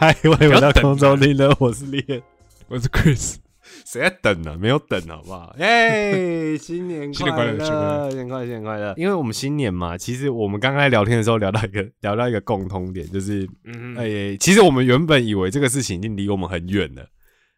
嗨，欢迎回到不要等空中听的，我是烈。我是 Chris，谁在等呢、没有等，好不好？耶、新年新年快乐乐，新年快乐新年快乐，新年快乐！因为我们新年嘛，其实我们刚才聊天的时候聊到一个 聊到一个共通点，就是，嗯哎、其实我们原本以为这个事情已经离我们很远了。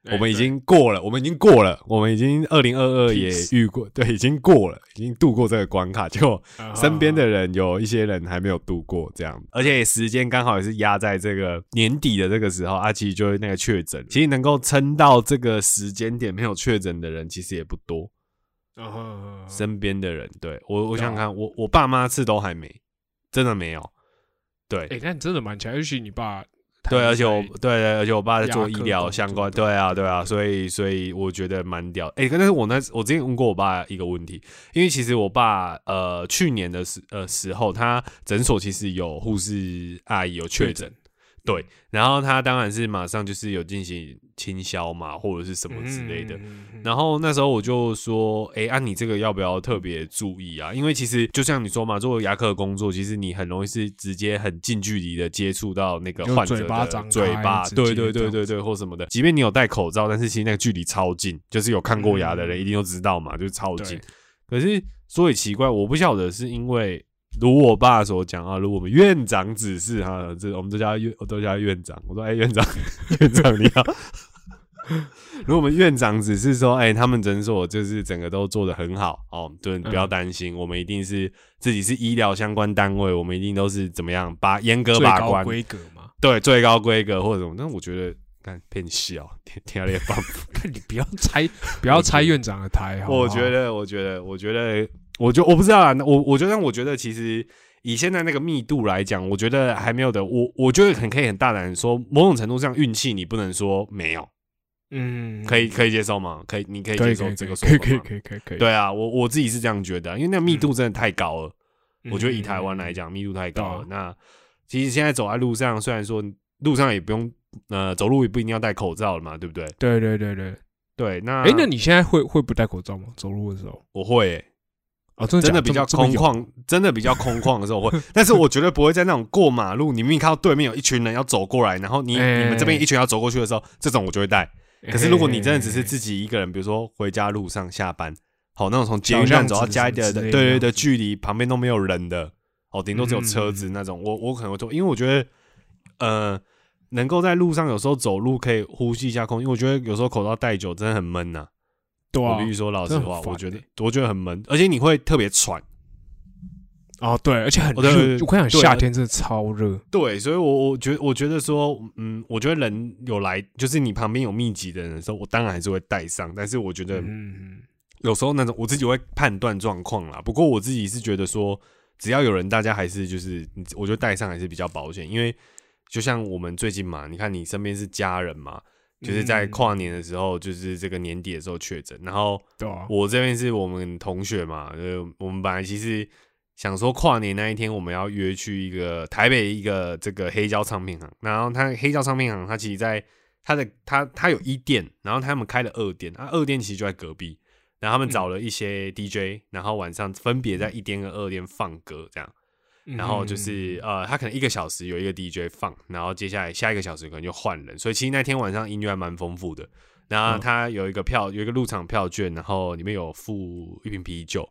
哎我们已经过了，我们已经过了，我们已经二零二二也遇过，对，已经过了，已经度过这个关卡。结果啊身边的人有一些人还没有度过，这样，而且时间刚好也是压在这个年底的这个时候，啊，其实就是那个确诊，其实能够撑到这个时间点没有确诊的人，其实也不多。啊身边的人，对。我，我想想看，我我爸妈是都还没，真的没有，对，哎，那你真的蛮强，尤其你爸，对，而且我他对对，而且我爸在做医疗相关，作对啊，对啊，所以所以我觉得蛮屌。哎、但是我那我之前问过我爸一个问题，因为其实我爸呃去年的时呃时候，他诊所其实有护士阿姨有确诊，对，然后他当然是马上就是有进行清消嘛，或者是什么之类的。然后那时候我就说，哎、按、你这个要不要特别注意啊？因为其实就像你说嘛，做牙科的工作，其实你很容易是直接很近距离的接触到那个患者嘴巴对对对对对，或什么的。即便你有戴口罩，但是其实那个距离超近，就是有看过牙的人嗯一定都知道嘛，就是超近。可是所以奇怪，我不晓得是因为。如我爸所讲啊，如我们院长指示哈，这我们都叫他院，我都叫他院长。我说，哎、院长，院长你好。如果我们院长只是说，哎、他们诊所就是整个都做得很好哦，对，不要担心，我们一定是自己是医疗相关单位，我们一定都是怎么样把严格把关，规格嘛，对最高规格或者什么。但我觉得，看骗笑，天天天棒。看你不要拆，不要拆院长的台，我觉得，我觉得，我觉得，我就我不知道啊。那我我觉得，我觉得其实以现在那个密度来讲，我觉得还没有的。我我觉得很可以很大胆地说，某种程度上运气你不能说没有，嗯，可以可以接受吗？可以，你可以接受这个说法吗可以可以可以可以可以，对啊，我我自己是这样觉得啊，因为那个密度真的太高了。嗯，我觉得以台湾来讲，密度太高了。对那其实现在走在路上，虽然说路上也不用呃走路也不一定要戴口罩了嘛，对不对？对对对对，对，那哎，那你现在会会不戴口罩吗？走路的时候？我会、欸。哦，真的假真的比较空旷，真的比较空旷的时候会，但是我绝对不会在那种过马路，你明明看到对面有一群人要走过来，然后你、哎你们这边一群要走过去的时候，这种我就会带。有可是如果你真的只是哎自己一个人，比如说回家路上下班，好那种从捷小运站走到家里的，对对对，这样子距离旁边都没有人的，哦，顶多只有车子嗯。那种，我我可能会做，因为我觉得呃，能够在路上有时候走路可以呼吸一下空气，因为我觉得有时候口罩戴久真的很闷呐、对啊我必须说老实话，我觉得欸我觉得很闷，而且你会特别喘。哦，对，而且很热，对我跟你讲，夏天真的超热。对，所以我我觉得我觉得说，嗯，我觉得人有来，就是你旁边有密集的人的时候，我当然还是会带上，但是我觉得嗯，有时候那种我自己会判断状况啦。不过我自己是觉得说，只要有人，大家还是就是，我觉得带上还是比较保险，因为就像我们最近嘛，你看你身边是家人嘛，就是在嗯。跨年的时候，就是这个年底的时候确诊，然后对啊，我这边是我们同学嘛，呃，我们本来其实想说跨年那一天我们要约去一个台北一个这个黑胶唱片行，然后它黑胶唱片行它其实在它的它它有一店，然后他们开了二店，啊二店其实就在隔壁，然后他们找了一些 DJ，、然后晚上分别在一店跟二店放歌这样。然后就是呃，他可能一个小时有一个 DJ 放，然后接下来下一个小时可能就换人，所以其实那天晚上音乐还蛮丰富的。然后嗯。他有一个票，有一个入场票券，然后里面有附一瓶啤酒，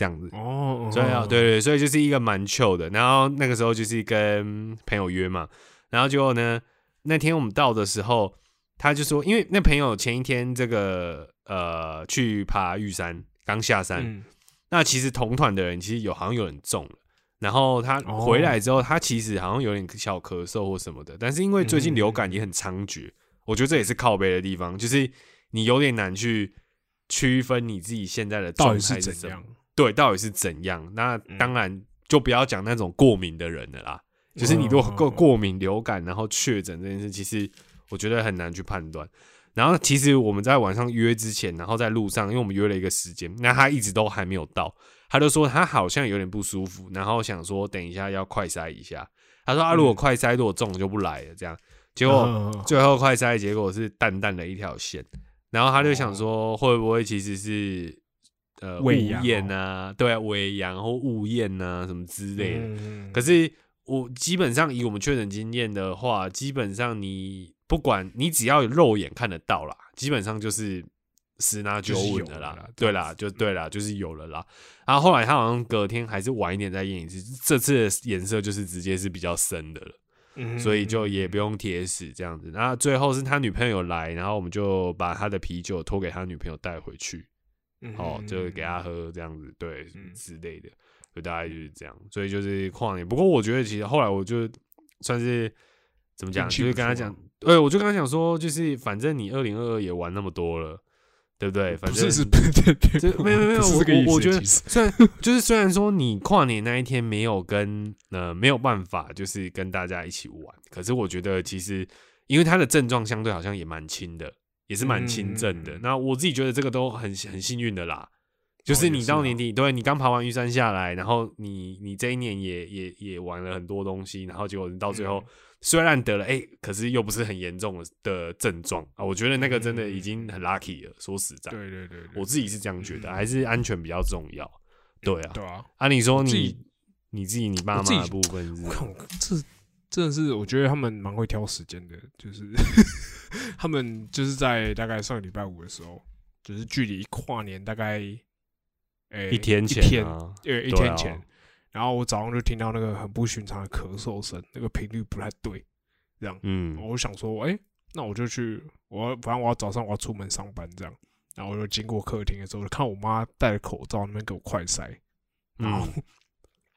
这样子。哦，所以啊，对对，所以就是一个蛮 chill 的。然后那个时候就是跟朋友约嘛，然后结果呢，那天我们到的时候，他就说，因为那朋友前一天这个呃去爬玉山，刚下山，嗯，那其实同团的人其实有好像有人中了，然后他哦。回来之后，他其实好像有点小咳嗽或什么的，但是因为最近流感也很猖獗，我觉得这也是靠背的地方，就是你有点难去区分你自己现在的状态是怎样？对，到底是怎样？那嗯当然就不要讲那种过敏的人了啦。就是你如果过哦过敏、流感，然后确诊这件事，其实我觉得很难去判断。然后其实我们在晚上约之前，然后在路上，因为我们约了一个时间，那他一直都还没有到，他就说他好像有点不舒服，然后想说等一下要快筛一下。他说啊，如果快筛如果中就不来了，这样。结果嗯最后快筛结果是淡淡的一条线，然后他就想说会不会其实是呃误胃阳验啊，对啊，胃阳或误验啊什么之类的。嗯可是我基本上以我们确诊经验的话，基本上你不管你只要有肉眼看得到啦，基本上就是十拿九稳的啦。对啦，就对啦，就是有了啦。然后后来他好像隔天还是晚一点再验一次，这次的颜色就是直接是比较深的了。嗯所以就也不用贴死这样子。那最后是他女朋友来，然后我们就把他的啤酒托给他女朋友带回去，嗯哦，就给他喝这样子，对嗯之类的，就大概就是这样。所以就是跨年，不过我觉得其实后来我就算是怎么讲，就是跟他讲对，我就跟他讲说，就是反正你二零二二也玩那么多了，对不对？反正不是是 不是对对这没有没有我我觉得虽然就是虽然说你跨年那一天没有跟呃没有办法就是跟大家一起玩，可是我觉得其实因为他的症状相对好像也蛮轻的，也是蛮轻症的。嗯那我自己觉得这个都很很幸运的啦。就是你到年底，对你刚爬完玉山下来，然后你你这一年也也也玩了很多东西，然后结果你到最后、嗯虽然得了哎、可是又不是很严重的的症状啊，我觉得那个真的已经很 lucky 了。说实在，对对对，对我自己是这样觉得，嗯还是安全比较重要。对啊，对啊，啊，理说你自你自己你爸妈的部分是我看我这真的是，我觉得他们蛮会挑时间的，就是 他们就是在大概上个礼拜五的时候，就是距离跨年大概诶、一天前一天啊，呃一对啊。天前，然后我早上就听到那个很不寻常的咳嗽声，那个频率不太对，这样，嗯。我就想说，哎、那我就去，我要反正我要早上我要出门上班这样，然后我就经过客厅的时候，就看我妈戴着口罩那边给我快塞，然后、嗯，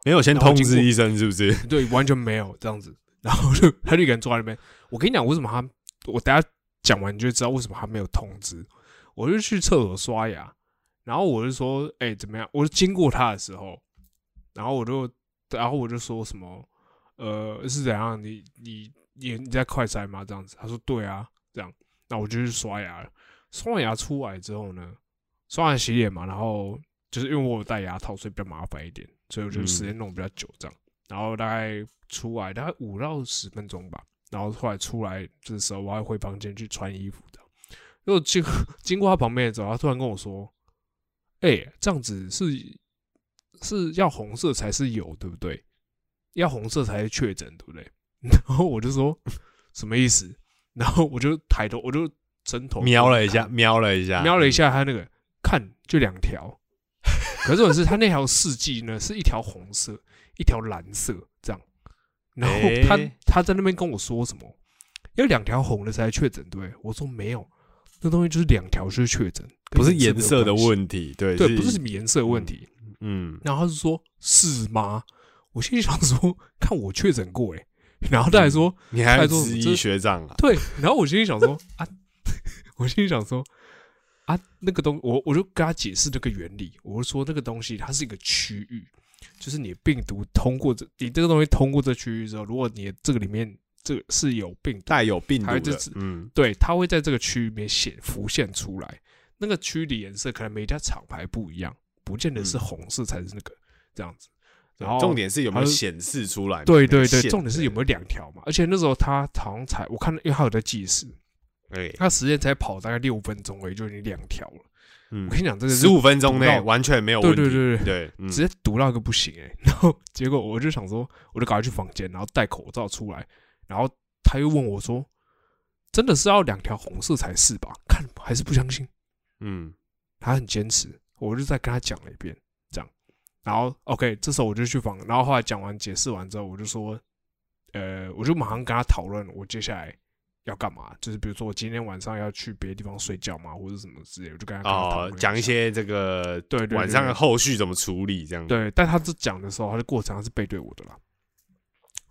没有先通知医生是不是？对，完全没有这样子。然后就他就一个人坐在那边。我跟你讲，为什么他？我等下讲完你就知道为什么他没有通知。我就去厕所刷牙，然后我就说：“哎、怎么样？”我就经过他的时候，然后我就，然后我就说什么：“呃，是怎样？你你你你在快餐吗？”这样子，他说：“对啊。”这样，那我就去刷牙了。刷完牙出来之后呢，刷完洗脸嘛，然后就是因为我有戴牙套，所以比较麻烦一点，所以我就时间弄比较久这样。然后大概出来大概五到十分钟吧，然后后来出来这时候，我还回房间去穿衣服的。然后经 经过他旁边的时候，他突然跟我说：“哎、这样子是是要红色才是有，对不对？要红色才是确诊，对不对？” 然后我就说：“什么意思？”然后我就抬头，我就伸头瞄了一下，瞄了一下，瞄了一下他那个，看就两条，可是我是他那条试剂呢是一条红色，一条蓝色这样，然后他、诶他在那边跟我说什么，要两条红的才确诊，对？我说没有，那东西就是两条就是确诊，不是颜色的问题，对对，不是颜色问题。嗯，然后他就说是吗？我心里想说，看我确诊过哎，然后他还说。你还质疑这学长啊？对，然后我心里想说啊，我心里想说啊，那个东我我就跟他解释这个原理，我就说那个东西它是一个区域，就是你病毒通过这你这个东西通过这区域之后，如果你这个里面这个是有病毒，带有病毒的就是，嗯，对，它会在这个区域里面显浮现出来，那个区域的颜色可能每家厂牌不一样，不见得是嗯红色才是那个这样子。然后重点是有没有显示出来？对对对，重点是有没有两条嘛？而且那时候他好像才我看，因为他有在计时，对，他时间才跑大概六分钟而已，就已经两条了。嗯。我跟你讲，这个是十五分钟内完全没有问题，对对对。对，对，嗯。直接堵到一个不行哎、然后结果我就想说，我就赶快去房间，然后戴口罩出来，然后他又问我说：“真的是要两条红色才是吧？”看还是不相信，嗯。他很坚持，我就再跟他讲了一遍，这样。然后 OK，这时候我就去房，然后后来讲完解释完之后，我就说，呃，我就马上跟他讨论我接下来要干嘛，就是比如说我今天晚上要去别的地方睡觉嘛，或者什么之类，我就跟他讲一些这个对晚上的后续怎么处理这样，，对，但他这讲的时候，他的过程他是背对我的啦。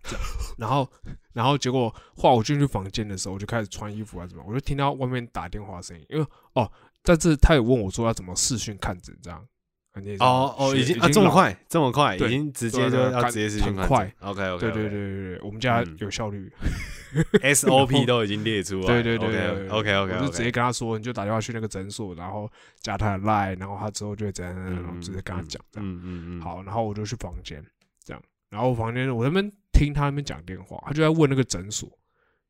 这样然后，然后结果话我进去房间的时候，我就开始穿衣服啊，什么，我就听到外面打电话的声音，因为哦，但是他也问我说要怎么视讯看诊这样。哦哦，已经啊这么快这么快，已经直接就要直接是很快，OK OK，对对对对对，我们家嗯有效率。SOP 都已经列出来。对对对对，OK OK，我就直接跟他说，你就打电话去那个诊所，然后加他的 line，然后他之后就会怎样，然后直接跟他讲这样。嗯嗯嗯。好，然后我就去房间，这样，然后房间我那边听他那边讲电话，他就在问那个诊所，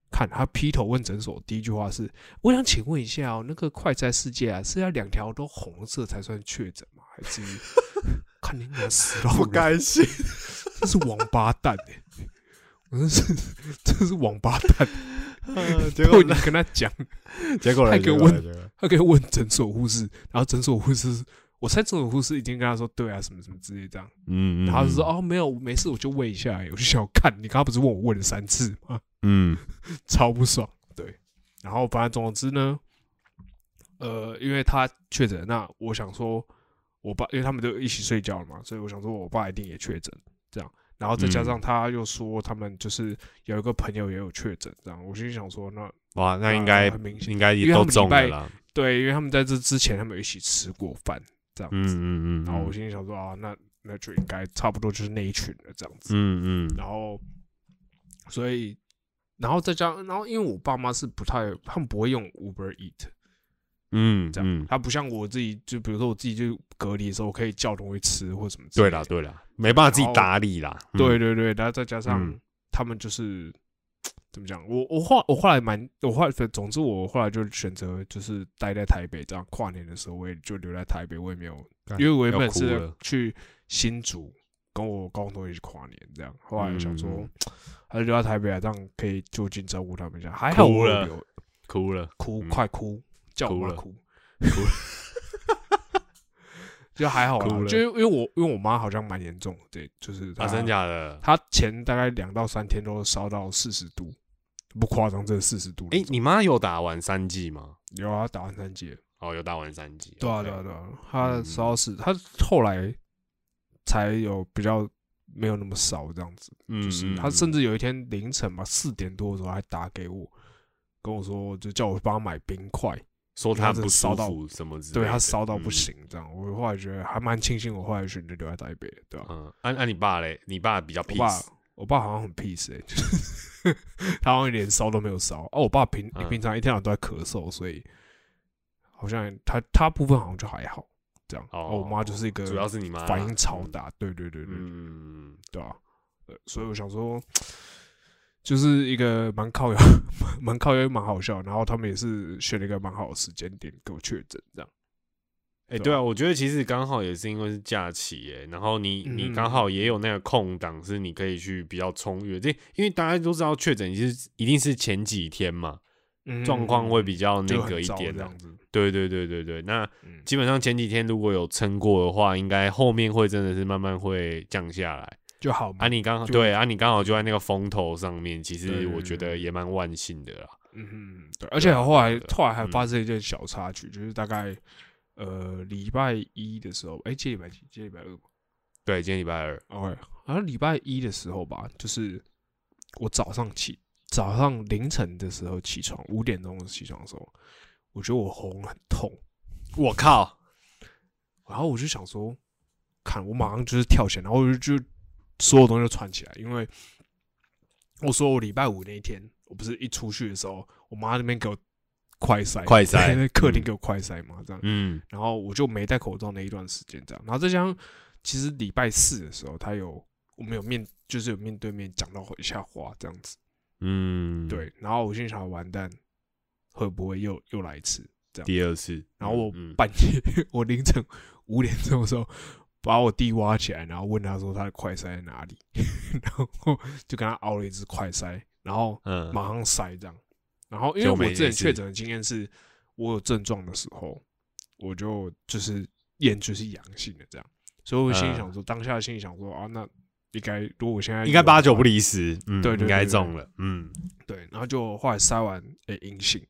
看他劈头问诊所，第一句话是：我想请问一下哦，那个快餐世界啊，是要两条都红色才算确诊吗？还是看你俩死了？不甘心，这是王八蛋哎！我真是，这是王八蛋。结果你跟他讲，结果他可以问，他可以问诊所护士，然后诊所护士，我猜诊所护士已经跟他说，对啊，什么什么之类这样。嗯嗯。然后就说，哦，没有，没事，我就问一下。我就想看你刚刚不是问我问了三次吗？嗯，超不爽。对。然后反正总之呢，呃，因为他确诊，那我想说，我爸因为他们都一起睡觉了嘛，所以我想说我爸一定也确诊，这样。然后再加上他又说他们就是有一个朋友也有确诊，这样我心想说那哇那应该很明显应该也都中了啦。对，因为他们在这之前他们有一起吃过饭这样子，嗯嗯嗯。然后我心里想说啊，那那就应该差不多就是那一群了这样子，嗯嗯。然后所以然后再加然后因为我爸妈是不太他们不会用 Uber Eat。嗯，这样，他不像我自己，就比如说我自己就隔离的时候，我可以叫东西吃或什么。对啦，对啦，没办法自己打理啦。对对对，然后再加上他们就是怎么讲，我我后我后来蛮我后来总之我后来就选择就是待在台北，这样跨年的时候我也就留在台北，我也没有，因为我原本是去新竹跟我高中同学一起跨年这样，后来想说 还是留在台北啊，这样可以就近照顾他们一下。还好我留，哭了，哭快哭。叫哭了，哭，就还好啦。就因为我因为我妈好像蛮严重，对，就是啊，真假的？她前大概两到三天都烧到四十度，不夸张，这四十度。哎，你妈有打完三剂吗？有啊，打完三剂。哦，有打完三剂。对啊，对啊，对啊。她烧死，她后来才有比较没有那么少这样子。嗯，就是她甚至有一天凌晨吧，四点多的时候还打给我，跟我说，就叫我帮她买冰块。说他不烧到什么？对他烧到不行，这样。我后来觉得还蛮庆幸，我后来选择留在台北，对吧？嗯，按按你爸嘞，你爸比较 peace，我爸好像很 peace 哎，就 是他好像连烧都没有烧。哦，我爸平平常一天晚上都在咳嗽，所以好像他他部分好像就还好，这样。哦，我妈就是一个主要是你妈反应超大，对对对对，嗯，对吧？呃，所以我想说。就是一个蛮靠摇、蛮靠摇、蛮好笑，然后他们也是选了一个蛮好的时间点给我确诊，这样。哎，对啊，我觉得其实刚好也是因为是假期，哎，然后你你刚好也有那个空档，是你可以去比较充裕。这因为大家都知道确诊其实一定是前几天嘛，状况会比较那个一点，这样子。对对对对对，那基本上前几天如果有撑过的话，应该后面会真的是慢慢会降下来。就好啊，你刚好对啊，你刚好就在那个风头上面，其实我觉得也蛮万幸的啦。嗯哼，对，而且后来后来还发生一件小插曲，就是大概呃礼拜一的时候，哎，今天礼拜几？今天礼拜二对，今天礼拜二。OK，好像礼拜一的时候吧，就是我早上起，早上凌晨的时候起床，五点钟起床的时候，我觉得我喉咙很痛，我靠！然后我就想说，看我马上就是跳起来，然后我就就。所有东西都串起来，因为我说我礼拜五那一天，我不是一出去的时候，我妈那边给我快塞，快塞，客厅给我快塞嘛，这样，嗯，然后我就没戴口罩那一段时间，这样，然后再加上其实礼拜四的时候，他有我们有面，就是有面对面讲到一下话，这样子，嗯，对，然后我心想完蛋，会不会又又来一次这样？第二次，然后我半夜，我凌晨五点钟的时候。把我弟挖起来，然后问他说他的快塞在哪里，然后就跟他熬了一支快塞，然后马上塞这样。然后因为我之前确诊的经验是，我有症状的时候，我就就是验就是阳性的这样，所以我心里想说，当下心里想说啊，那应该如果我现在应该八九不离十，嗯，对，应该中了，嗯，对。然后就后来塞完诶阴性，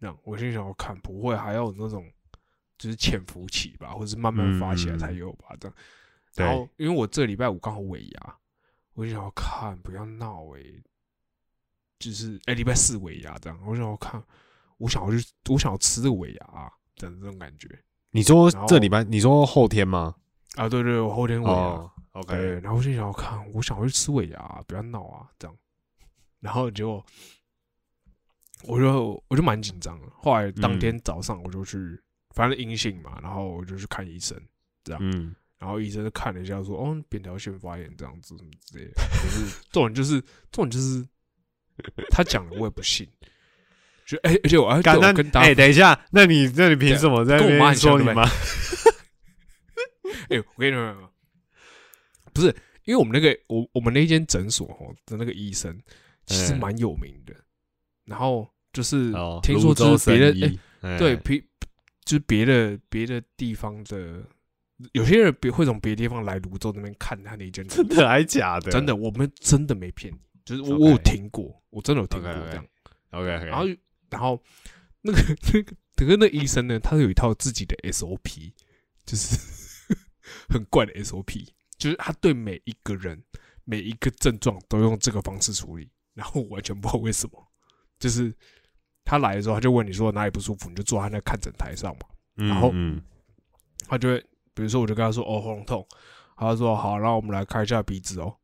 这样我心想我看不会还要有那种。就是潜伏期吧，或者是慢慢发起来才有吧，这样。然后，因为我这礼拜五刚好尾牙，我就想要看，不要闹哎。就是哎，礼拜四尾牙这样，我想要看，我想要去，我想要吃这个尾牙这样这种感觉。你说这礼拜，你说后天吗？啊，对对，我后天尾牙，OK。然后我就想要看，我想要去吃尾牙，不要闹啊，这样。然后结果我就我就蛮紧张的。后来当嗯天早上我就去，反正阴性嘛，然后我就去看医生，嗯，然后医生就看了一下说，哦，扁桃腺发炎这样子什么之类的。可是这种就是这种就是 他讲的我也不信，就哎、而且我还干那哎、我跟大家等一下，那你那你凭什么在我妈说你妈？哎、我跟你说，不是因为我们那个我我们那间诊所哦的那个医生其实嗯蛮有名的，然后就是哦，听说泸州就是别的神医哎哎。对别就是别的别的地方的有些人别会从别的地方来泸州那边看他那间诊真的还假的？真的，我们真的没骗你，就是我我有听过，我真的有听过这样。OK，然后然后那个 那个可是那医生呢，他有一套自己的 SOP，就是 很怪的 SOP，就是他对每一个人每一个症状都用这个方式处理，然后我完全不知道为什么，就是他来的时候他就问你说哪里不舒服，你就坐在那看诊台上嘛，嗯然后嗯。他就会比如说我就跟他说哦喉咙痛，他就说好，那我们来看一下鼻子哦，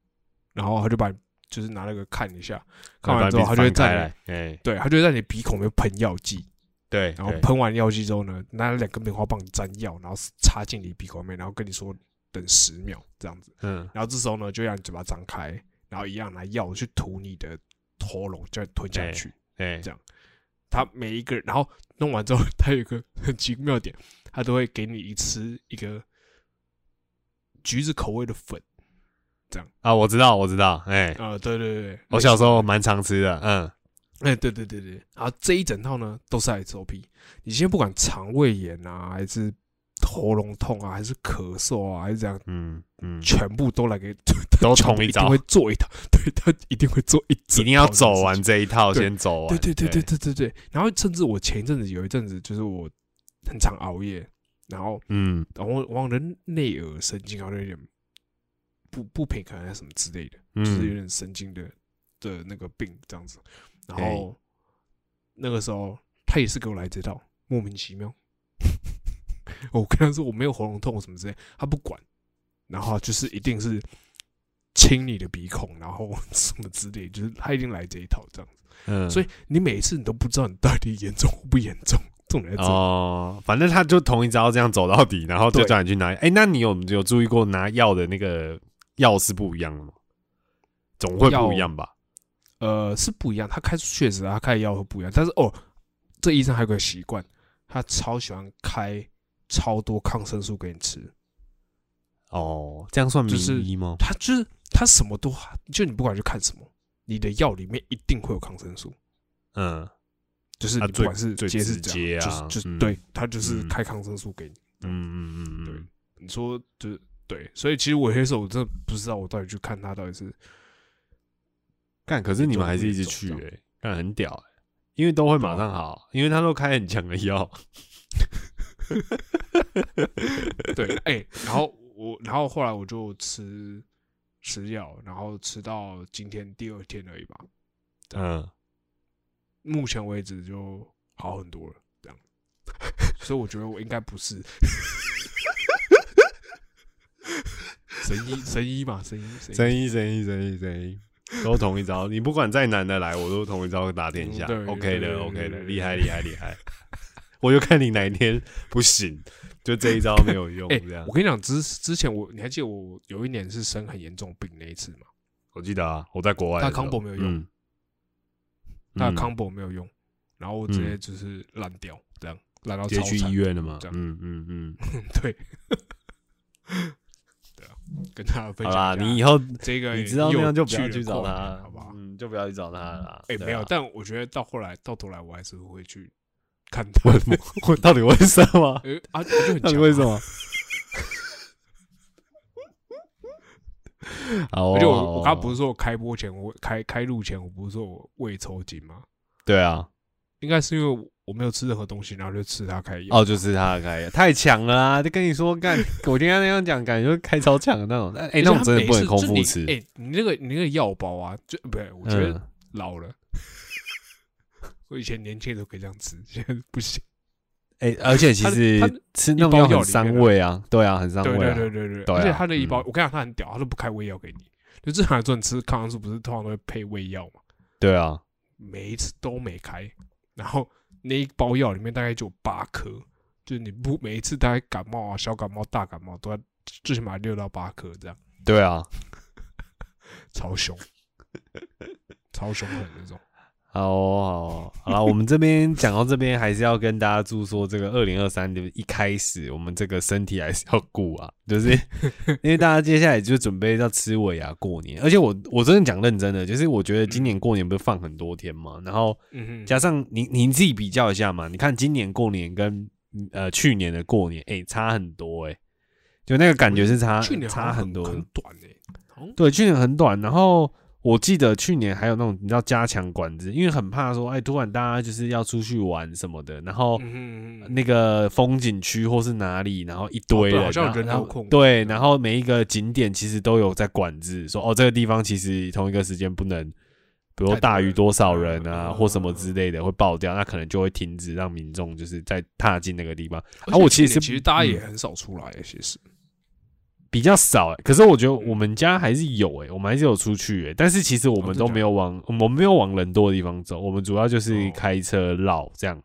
然后他就把你就是拿那个看一下，看完之后他就会在对，他就会在你鼻孔里面喷药剂，对，然后喷完药剂之后呢，拿两根棉花棒沾药，然后插进你鼻孔里面，然后跟你说等十秒这样子，嗯。然后这时候呢就让你嘴巴张开，然后一样拿药去涂你的喉咙，再吞下去。哎。这样他每一个人，然后弄完之后，他有一个很奇妙的点，他都会给你一吃一个橘子口味的粉。这样啊，我知道，我知道，哎，呃，对对对，我小时候蛮常吃的，嗯哎，对对对对，然后这一整套呢都是 SOP。你先不管肠胃炎啊，还是喉咙痛啊，还是咳嗽啊，还是这样，嗯嗯，全部都来给都 全部同一招一定会做一套，对他一定会做一一定要走完。这一套，先走完，对对对对对对对。然后甚至我前一阵子有一阵子，就是我很常熬夜，然后嗯然后忘了内耳神经好像有点不不平衡还是什么之类的，就是有嗯，点神经的的那个病这样子。然后那个时候他也是给我来这套，莫名其妙。我跟他说我没有喉咙痛什么之类，他不管，然后就是一定是清你的鼻孔，然后 什么之类，就是他一定来这一套这样子。嗯，所以你每一次你都不知道你到底严重或不严重，重点。哦，反正他就同一招这样走到底，然后就叫你去拿。哎，那你有有注意过拿药的那个药是不一样的吗？总会不一样吧？呃，是不一样。他开确实啊，他开的药会不一样，但是哦，这医生还有个习惯，他超喜欢开超多抗生素给你吃。哦，这样算就是名医吗？他就是他什么都，就你不管去看什么，你的药里面一定会有抗生素。嗯就是不管是最接是接啊就是就是嗯对他就是嗯开抗生素给你。嗯嗯嗯对嗯，你说就是对，所以其实我黑手我真的不知道我到底去看他到底是干，可是你们还是一直去哎，干很屌哎，因为都会马上好，因为他都开很强的药。对，哎、然后我，然后后来我就吃吃药，然后吃到今天第二天而已吧。嗯，目前为止就好很多了，这样。所以我觉得我应该不是神医，神医嘛，神医，神生意生意生意生意，都同一招。你不管再难的来，我都同一招打天下嗯。OK 的 OK 的，厉害厉害厉害。我就看你哪一天不行，就这一招没有用哎、这样我。跟你讲，之之前我你还记得我有一年是生很严重病那一次吗？我记得啊，我在国外的他时候，combo 没有用嗯，他的嗯 combo 没有用，然后我直接就是烂掉，这样烂到直接去医院了嘛这。样嗯嗯嗯，对，对啊，跟大家分好啦，享一下你以后这个你知道那又样就不要去找他，好不好？嗯，就不要去找他了啦。哎，没有，但我觉得到后来到头来，我还是会去看他为。什么？我到底为什么？呃啊，我就很到底啊？为什么？好哦，而且我好哦我刚刚不是说我开播前，我开开录前，我不是说我胃抽筋吗？对啊，应该是因为我没有吃任何东西，然后就吃他开药。哦，就是他开药太强了啊！就跟你说，干，我今天那样讲，感觉就开超强的那种。哎、而且那种真的不能次就你空腹吃。哎，你那个你那个药包啊，就不对，我觉得嗯，老了。我以前年轻的时候可以这样吃，现在不行。哎、而且其实吃那种一包药很伤药里面啊胃啊，对啊，很伤对胃啊。对对对对，对啊而且他那一包，嗯我跟你讲，他很屌，他都不开胃药给你。就正常来说，你吃抗生素不是通常都会配胃药嘛？对啊，每一次都没开，然后那一包药里面大概就有八颗，就是你不每一次大概感冒啊、小感冒、大感冒都要最起码六到八颗这样，对啊，超凶，超凶狠那种。好哦好了，我们这边讲到这边，还是要跟大家祝说，这个二零二三的一开始，我们这个身体还是要顾啊，就是因为大家接下来就准备要吃尾牙过年，而且我我真的讲认真的，就是我觉得今年过年不是放很多天嘛，然后加上你你自己比较一下嘛，你看今年过年跟呃去年的过年，哎、差很多哎、就那个感觉是差去年差很多。很短诶、好像。对，去年很短，然后我记得去年还有那种你知道加强管制，因为很怕说，哎，突然大家就是要出去玩什么的，然后那个风景区或是哪里，然后一堆好像然后然后人流控制对，然后每一个景点其实都有在管制，说哦这个地方其实同一个时间不能。比如大于多少人啊，嗯或什么之类的会爆掉，那可能就会停止让民众就是在踏进那个地方。啊我其实其实大家嗯也很少出来、欸，其实比较少、欸，可是我觉得嗯我们家还是有诶、我们还是有出去诶、但是其实我们都没有往、我们没有往人多的地方走，我们主要就是哦开车绕这样，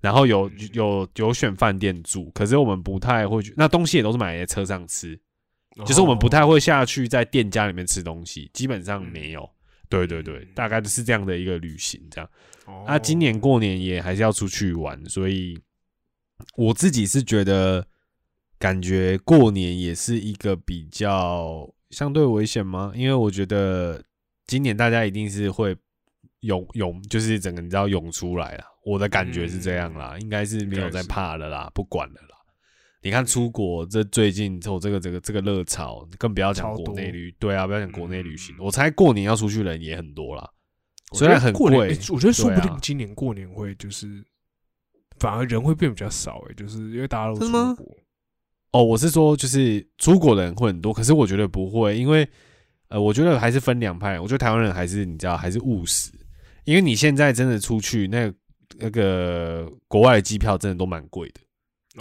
然后有嗯有有选饭店住，可是我们不太会去，那东西也都是买在车上吃，就是我们不太会下去在店家里面吃东西，基本上没有。对对对嗯，大概就是这样的一个旅行这样。那啊，今年过年也还是要出去玩，所以我自己是觉得，感觉过年也是一个比较相对危险吗？因为我觉得今年大家一定是会涌涌，就是整个你知道涌出来了。我的感觉是这样啦，应该是没有在怕了啦，不管了啦。你看出国这最近走这个这个这个热潮，更不要讲国内旅，对啊，不要讲国内旅行。嗯我猜过年要出去的人也很多啦。虽然很贵欸我觉得说不定今年过年会就是反而人会变比较少诶、就是因为大家都出国。哦，我是说，就是出国的人会很多，可是我觉得不会，因为呃，我觉得还是分两派。我觉得台湾人还是你知道还是务实，因为你现在真的出去，那个那个国外的机票真的都蛮贵的。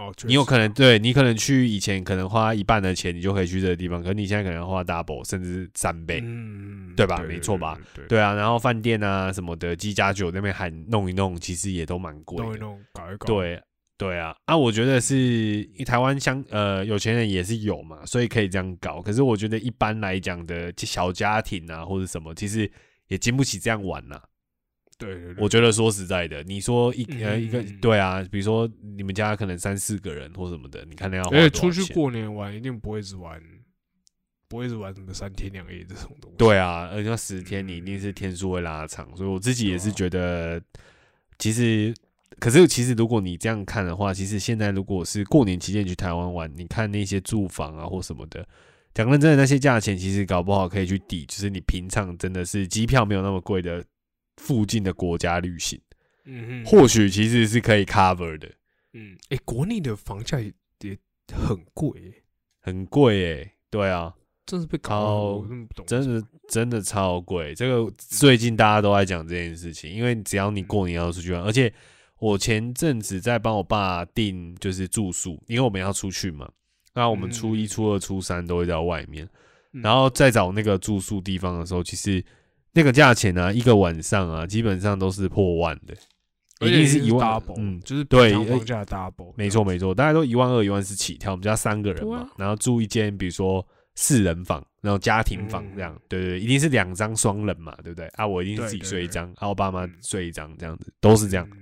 哦，你有可能对你可能去以前可能花一半的钱，你就可以去这个地方，可是你现在可能花 double 甚至是三倍。嗯，对吧没错吧？对，啊，然后饭店啊什么的，机加酒那边喊弄一弄，其实也都蛮贵的。弄一弄，搞一搞。，对对啊，啊，我觉得是台湾相呃有钱人也是有嘛，所以可以这样搞。可是我觉得一般来讲的小家庭啊或者什么，其实也经不起这样玩呐、对我觉得说实在的，你说一呃一个对啊，比如说你们家可能三四个人或什么的，你看那要花而且出去过年玩一定不会只玩，不会只玩什么三天两夜这种东西。对啊，而且十天你一定是天数会拉长，所以我自己也是觉得，其实，可是其实如果你这样看的话，其实现在如果是过年期间去台湾玩，你看那些住房啊或什么的，讲认真的那些价钱，其实搞不好可以去抵，就是你平常真的是机票没有那么贵的附近的国家旅行，嗯哼，或许其实是可以 cover 的，嗯，哎，国内的房价也也很贵。欸，很贵诶、对啊，真是被搞真的真的超贵，这个最近大家都在讲这件事情，因为只要你过年要出去玩，而且我前阵子在帮我爸订就是住宿，因为我们要出去嘛，那我们初一、嗯初二、初三都会在外面，嗯。然后再找那个住宿地方的时候，其实那个价钱呢、一个晚上啊，基本上都是破万的，一定是一万嗯，就是对平常房价的 double，没错没错，大家都一万二、一万四起跳。我们家三个人嘛，然后住一间，比如说四人房，然后家庭房这样，嗯。对对对，一定是两张双人嘛，对不对？啊，我一定是自己睡一张，啊，我爸妈嗯。睡一张，这样子都是这样，嗯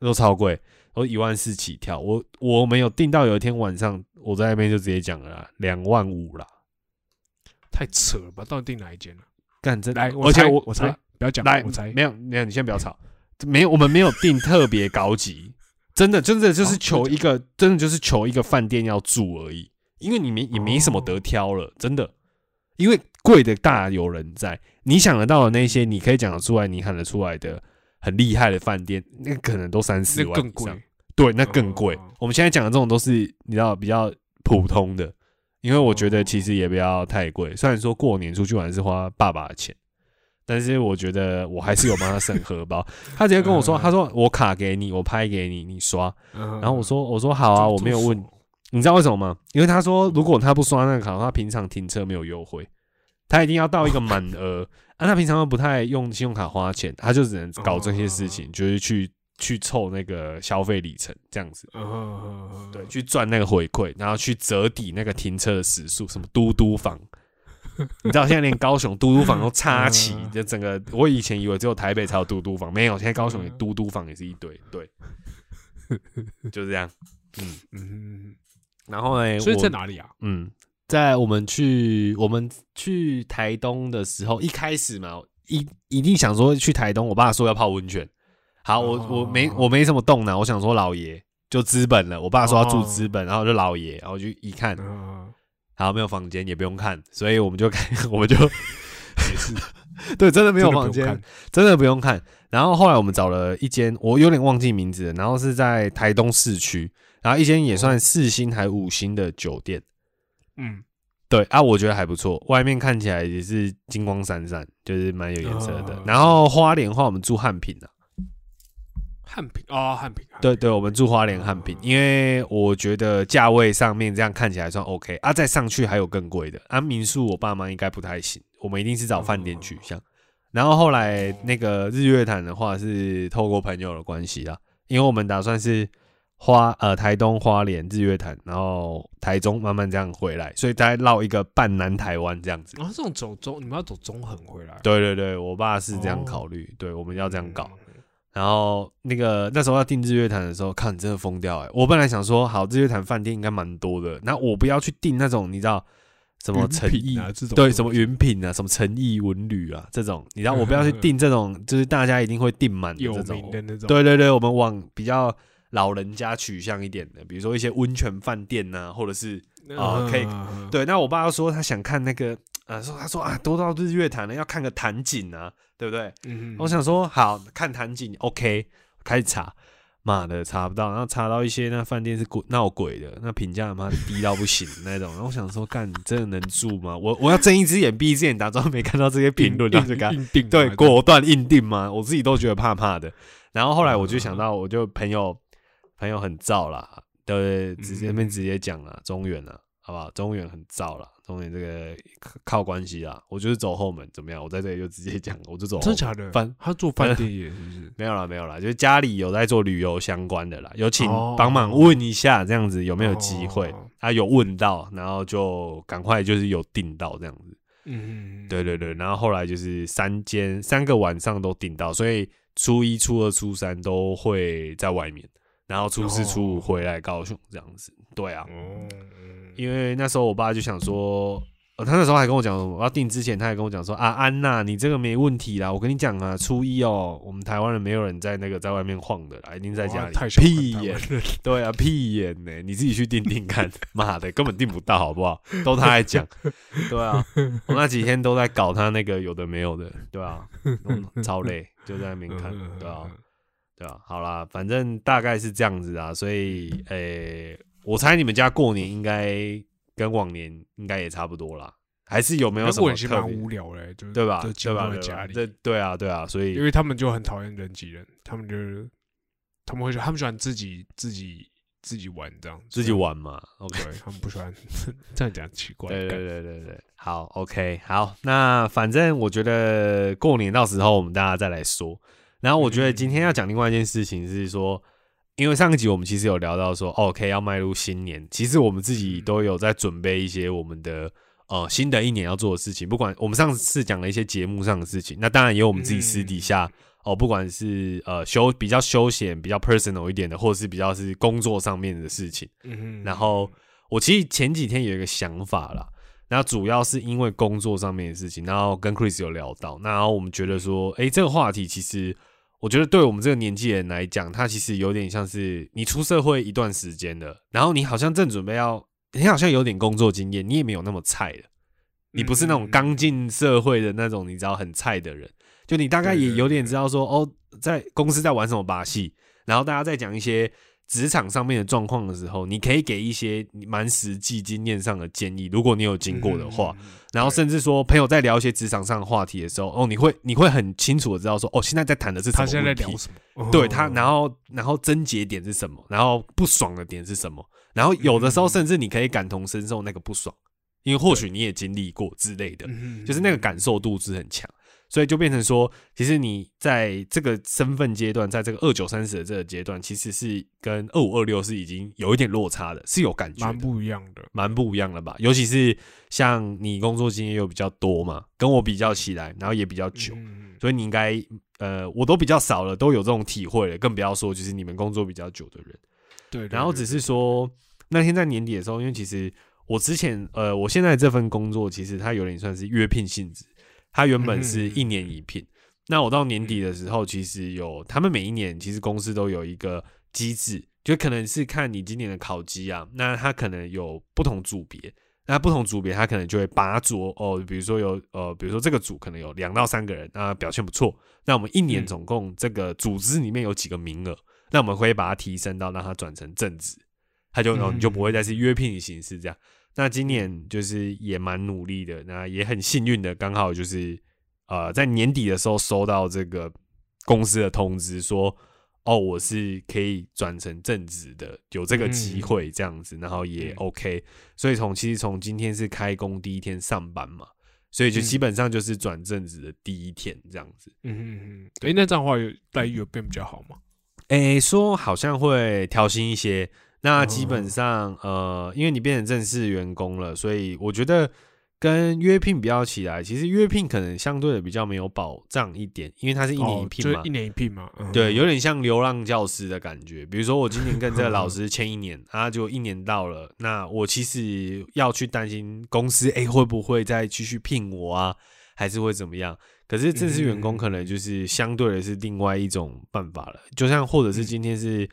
都超贵，都一万四起跳。我我没有订到有一天晚上，我在那边就直接讲了啦，两万五啦，太扯了吧？到底订哪一间呢？干真的，来，而且我猜我猜，不要讲，来我猜，没有没有，你先不要吵，没有，我们没有订特别高级，真的真的就是哦求一个，真的就是求一个饭店要住而已，因为你没也没什么得挑了，真的，因为贵的大有人在，你想得到的那些，你可以讲得出来，你喊得出来的很厉害的饭店，那可能都三四万更贵，对，那更贵哦。我们现在讲的这种都是你知道比较普通的，因为我觉得哦其实也不要太贵。虽然说过年出去玩是花爸爸的钱，但是我觉得我还是有帮他省荷包。他直接跟我说，嗯他说我卡给你，我拍给你，你刷。然然后我说我说好啊，我没有问。你知道为什么吗？因为他说如果他不刷那个卡的话，他平常停车没有优惠，他一定要到一个满额。啊，他平常又不太用信用卡花钱，他就只能搞这些事情，就是去去凑那个消费里程，这样子。对，去赚那个回馈，然后去折抵那个停车的时速，什么嘟嘟房，你知道现在连高雄嘟嘟房都 插齐，嗯就整个我以前以为只有台北才有嘟嘟房，没有，现在高雄也嘟嘟房也是一堆，对，就是这样。嗯，嗯，然后呢，所以我在哪里啊？嗯，在我们去我们去台东的时候，一开始嘛，一一定想说去台东，我爸说要泡温泉。好，我我没哦我没什么动脑，我想说老爷就资本了，我爸说要住哦资本，然后就老爷，然后就一看，嗯，好没有房间也不用看，所以我们就开 我们就也是 对，真的没有房间，真的不用看。然后后来我们找了一间，我有点忘记名字了，然后是在台东市区，然后一间也算四星还五星的酒店。嗯，对啊，我觉得还不错，外面看起来也是金光闪闪，就是蛮有颜色的。哦然后花莲的话，我们住汉品啊，汉平哦，汉平，汉平对对，我们住花莲汉品，因为我觉得价位上面这样看起来算 OK 啊，再上去还有更贵的啊。民宿我爸妈应该不太行，我们一定是找饭店取向。然后后来那个日月潭的话是透过朋友的关系啦，因为我们打算是花呃台东花莲日月潭，然后台中慢慢这样回来，所以大概绕一个半南台湾这样子。然后这种走中，你们要走中横回来，对对对，我爸是这样哦。考虑，对，我们要这样搞。嗯，然后那个那时候要订日月潭的时候，看你真的疯掉哎、我本来想说，好，日月潭饭店应该蛮多的，那我不要去订那种你知道什么诚意啊这种对，什么云品啊，什么诚意文旅啊这种，你知道我不要去 订这种，就是大家一定会订满的这种。名。的那种，对对对，我们往比较老人家取向一点的，比如说一些温泉饭店呐、或者是啊可以嗯，对，那我爸说他想看那个，呃，说他说啊，都到日月潭了，要看个潭景啊，对不对？嗯，我想说好看潭景，OK，开始查，妈的查不到，然后查到一些那饭店是鬼闹鬼的，那评价他妈低到不行 那种，然后我想说，干，你真的能住吗？我我要睁一只眼闭一只眼，假装没看到这些评论，然后就给他硬定嘛对果断硬定嘛，我自己都觉得怕怕的。然后后来我就想到，我就朋友朋友很燥啦，对，直接那边直接讲了，中原啦，好不好？中原很燥啦，中原这个靠靠关系啦，我就是走后门，怎么样？我在这里就直接讲，我就走。真的假的？饭他做饭店也是不是？没有啦，没有啦，就是家里有在做旅游相关的啦，有请哦帮忙问一下，这样子有没有机会哦？啊，有问到，然后就赶快就是有订到这样子。嗯，对对对，然后后来就是三间三个晚上都订到，所以初一、初二、初三都会在外面，然后初四、初五哦回来高雄这样子。对啊，哦，因为那时候我爸就想说，呃，他那时候还跟我讲，我要订之前他还跟我讲说啊，安娜，你这个没问题啦，我跟你讲啊，初一哦，我们台湾人没有人在那个在外面晃的啦，一定在家里。屁眼对啊，屁眼呢、你自己去订订看，妈的，根本订不到，好不好？都他在讲，对啊，我那几天都在搞他那个有的没有的，对啊，嗯超累，就在那边看，对啊，对啊，好啦，反正大概是这样子啊，所以，诶、我猜你们家过年应该跟往年应该也差不多啦，还是有没有那什么过年其实蛮特别，无聊的，就是对吧？就对吧？在家里，对啊，对啊，所以因为他们就很讨厌人挤人，他们就是他们会说他们喜欢自己自己自己玩这样，自己，玩嘛，OK。他们不喜欢这样讲奇怪，对对对对，好，OK，好，那反正我觉得过年到时候我们大家再来说。然后我觉得今天要讲另外一件事情是说，因为上一集我们其实有聊到说，OK 要迈入新年，其实我们自己都有在准备一些我们的呃新的一年要做的事情。不管我们上次讲了一些节目上的事情，那当然也有我们自己私底下、哦，不管是呃休比较休闲、比较 personal 一点的，或者是比较是工作上面的事情。嗯哼，然后我其实前几天有一个想法啦，那主要是因为工作上面的事情，然后跟 Chris 有聊到，那然后我们觉得说，诶，这个话题其实我觉得对我们这个年纪人来讲，它其实有点像是你出社会一段时间了，然后你好像正准备要，你好像有点工作经验，你也没有那么菜了，你不是那种刚进社会的那种，你知道很菜的人，就你大概也有点知道说，哦，在公司在玩什么把戏，然后大家在讲一些职场上面的状况的时候，你可以给一些你蛮实际经验上的建议，如果你有经过的话，，嗯然后甚至说朋友在聊一些职场上的话题的时候，哦，你会你会很清楚的知道说，哦，现在在谈的是什他现在在聊什么？对他，然后后然后症结点是什么，然后不爽的点是什么，然后有的时候嗯甚至你可以感同身受那个不爽，因为或许你也经历过之类的，就是那个感受度是很强。所以就变成说，其实你在这个身份阶段，在这个二九三十的这个阶段，其实是跟二五二六是已经有一点落差的，是有感觉的，蛮不一样的。蛮不一样的吧？尤其是像你工作经验又比较多嘛，跟我比较起来，然后也比较久，嗯所以你应该呃，我都比较少了，都有这种体会了，更不要说就是你们工作比较久的人。对，对然后只是说那天在年底的时候，因为其实我之前呃，我现在这份工作其实它有点算是约聘性质，它原本是一年一聘。那我到年底的时候，其实有他们每一年其实公司都有一个机制，就可能是看你今年的考绩啊，那它可能有不同组别。那不同组别，他可能就会拔擢哦，比如说有呃，比如说这个组可能有两到三个人，那表现不错，那我们一年嗯总共这个组织里面有几个名额，那我们会把它提升到让它转成正职，他就、哦、你就不会再是约聘的形式这样。那今年就是也蛮努力的，那也很幸运的，刚好就是呃在年底的时候收到这个公司的通知说，哦我是可以转成正职的，有这个机会这样子，然后也嗯 OK，所以从其实从今天是开工第一天上班嘛，所以就嗯。基本上就是转正职的第一天这样子。嗯嗯嗯，哎，那这样的话有待遇有变比较好吗？诶、说好像会调薪一些，那基本哦上、呃，因为你变成正式员工了，所以我觉得跟约聘比较起来，其实约聘可能相对的比较没有保障一点，因为它是一年一聘嘛，哦一年一聘嘛。嗯对，有点像流浪教师的感觉。比如说我今年跟这个老 师签一年，啊，就一年到了，那我其实要去担心公司诶、会不会再继续聘我啊，还是会怎么样？可是正式员工可能就是相对的是另外一种办法了，就像或者是今天是。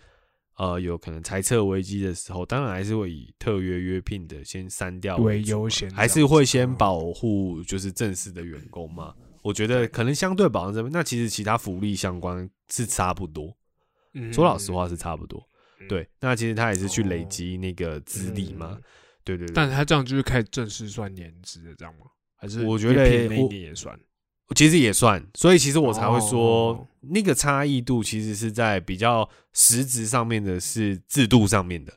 呃，有可能财测危机的时候，当然还是会以特约约聘的先删掉为优先还是会先嗯保护就是正式的员工嘛。我觉得可能相对保障这边，那其实其他福利相关是差不多。嗯说老实话是差不多。嗯对，那其实他也是去累哦积那个资历嘛嗯。对对对。但他这样就是开始正式算年资的这样吗？还是我觉得那年也算？其实也算，所以其实我才会说哦。那个差异度其实是在比较实质上面的，是制度上面的。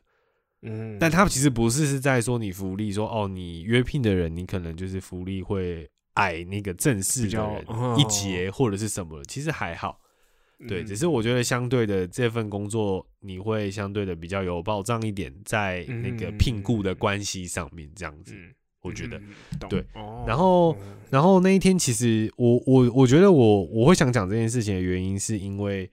嗯，但他其实不是是在说你福利，说哦，你约聘的人，你可能就是福利会矮那个正式的人哦一截或者是什么的，其实还好。对，嗯。只是我觉得相对的这份工作，你会相对的比较有保障一点，在那个聘雇的关系上面，这样子，嗯，我觉得。嗯对哦然后嗯然后那一天，其实我我我觉得我我会想讲这件事情的原因，是因为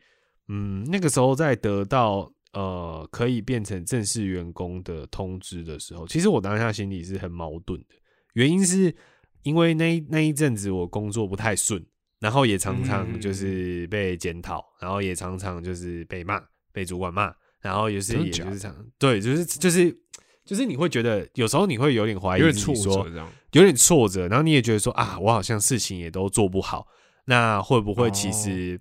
嗯，那个时候在得到呃可以变成正式员工的通知的时候，其实我当下心里是很矛盾的。原因是因为那一那一阵子我工作不太顺，然后也常常就是被检讨，然后也常常就是被骂，被主管骂，然后也是也就是常对，就是就是就是你会觉得有时候你会有点怀疑有点挫折这样。有点挫折，然后你也觉得说啊，我好像事情也都做不好，那会不会其哦实、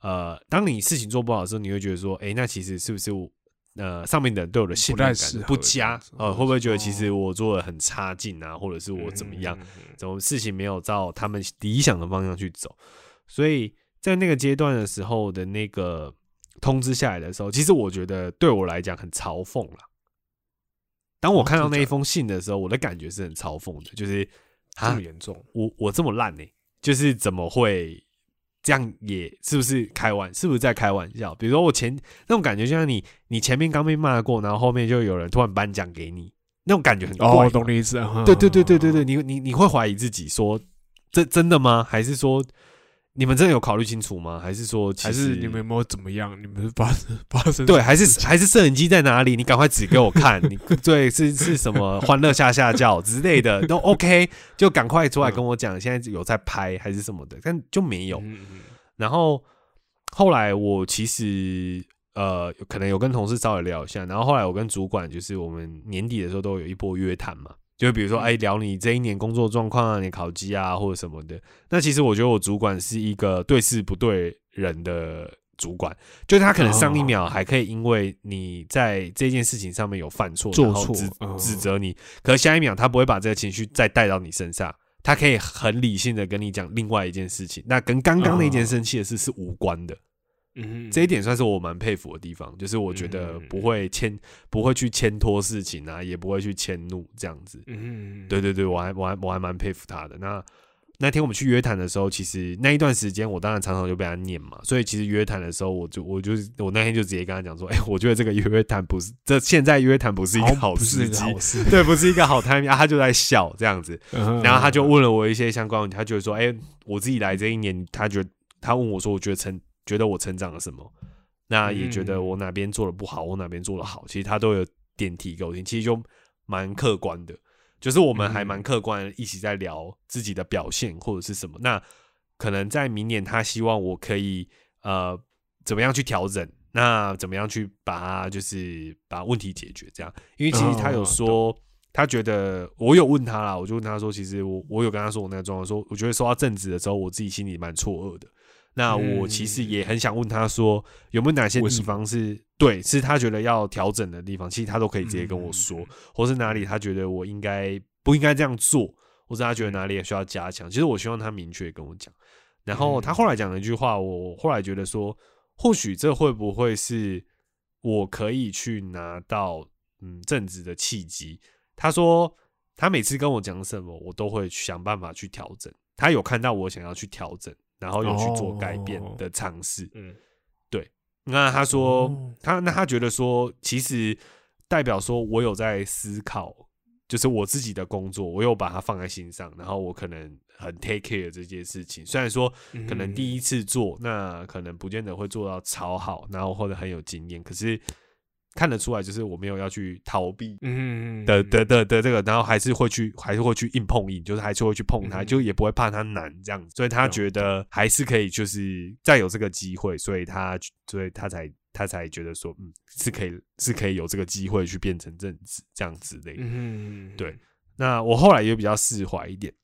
呃，当你事情做不好的时候，你会觉得说，哎、那其实是不是我呃上面的人对我的信任感不佳？呃，会不会觉得其哦实我做的很差劲啊，或者是我怎么样，嗯？嗯嗯怎么事情没有照他们理想的方向去走？所以在那个阶段的时候的那个通知下来的时候，其实我觉得对我来讲很嘲讽了。当我哦看到那一封信的时候，我的感觉是很嘲讽的，就是啊这么，严重？我我这么烂呢、就是怎么会这样也？是不是开玩？是不是在开玩笑？比如说我前那种感觉，就像你你前面刚被骂过，然后后面就有人突然颁奖给你，那种感觉很怪哦，我懂你意思。对对对对对，，你你你会怀疑自己说，这真的吗？还是说你们真的有考虑清楚吗？还是说其还实是你们有没有怎么样？你们是发生发生对，还是还是摄影机在哪里？你赶快指给我看。你 对是是什么欢乐下下叫之类的都 OK，就赶快出来跟我讲，现在有在拍还是什么的，但就没有。嗯嗯然后后来我其实呃可能有跟同事稍微聊一下，然后后来我跟主管就是我们年底的时候都有一波约谈嘛，就比如说嗯哎聊你这一年工作状况啊，你考绩啊或者什么的。那其实我觉得我主管是一个对事不对人的。主管就是他可能上一秒还可以因为你在这件事情上面有犯错，做错指责你，可是下一秒他不会把这个情绪再带到你身上，他可以很理性的跟你讲另外一件事情，那跟刚刚那件生气的事是无关的。嗯，这一点算是我蛮佩服的地方，就是我觉得不会牵，不会去牵拖事情啊，也不会去迁怒这样子。嗯，嗯，对对对，我还我还我还蛮佩服他的。那那天我们去约谈的时候，其实那一段时间我当然常常就被他念嘛，所以其实约谈的时候，我就我就是我那天就直接跟他讲说，哎、我觉得这个约谈不是这现在约谈不是一个好时机。对，不是一个好 timing 啊，他就在笑这样子，然然后他就问了我一些相关问题，他觉得说，哎、我自己来这一年，他觉得他问我说，我觉得成觉得我成长了什么，那也觉得我哪边做的不好，我哪边做的好，其实他都有点提给我听，其实就蛮客观的，就是我们还蛮客观一起在聊自己的表现或者是什么。那可能在明年，他希望我可以呃怎么样去调整，那怎么样去把它就是把问题解决这样，因为其实他有说。他觉得我有问他啦，我就问他说，其实我我有跟他说我那个状况，说我觉得说到正职的时候，我自己心里蛮错愕的。那我其实也很想问他说，有没有哪些地方是对，是他觉得要调整的地方，其实他都可以直接跟我说，或是哪里他觉得我应该不应该这样做，或是他觉得哪里也需要加强。其实我希望他明确跟我讲。然后他后来讲了一句话，我后来觉得说，或许这会不会是我可以去拿到嗯正职的契机？他说他每次跟我讲什么，我都会想办法去调整。他有看到我想要去调整，然后有去做改变的尝试。嗯，对。那他说、哦他那他觉得说，其实代表说我有在思考，就是我自己的工作，我有把它放在心上，然后我可能很 take care 这件事情。虽然说可能第一次做，那可能不见得会做到超好，然后或者很有经验，可是看得出来，就是我没有要去逃避嗯的的的的这个，然后还是会去，还是会去硬碰硬，就是还是会去碰它，嗯。就也不会怕它难这样子，所以他觉得还是可以，就是再有这个机会，所以他所以他才他才觉得说，嗯，是可以是可以有这个机会去变成正职这样之类的。嗯，对。那我后来也比较释怀一点，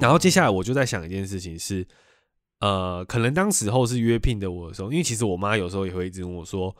然后接下来我就在想一件事情是，呃，可能当时候是约聘的我的时候，因为其实我妈有时候也会一直问我说，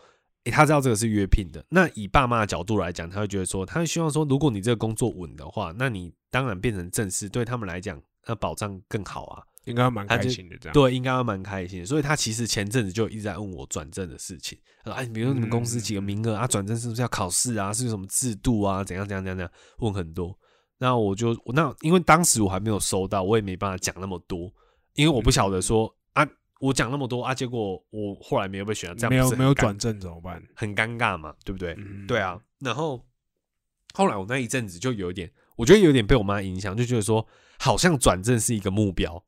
诶、他知道这个是约聘的，那以爸妈的角度来讲，他会觉得说，他会希望说，如果你这个工作稳的话，那你当然变成正式，对他们来讲，那保障更好啊。应该蛮开心的这样。对，应该会蛮开心的。所以他其实前阵子就一直在问我转正的事情。他说：“哎，比如说你们公司几个名额啊，转正是不是要考试啊？是有什么制度啊？怎样怎样怎样怎样？问很多。那我就那因为当时我还没有收到，我也没办法讲那么多，因为我不晓得说啊，我讲那么多啊，结果我后来没有被选到，这样没有没有转正怎么办？很尴尬嘛，对不对？嗯对啊。然后后来我那一阵子就有一点，我觉得有点被我妈影响，就觉得说好像转正是一个目标。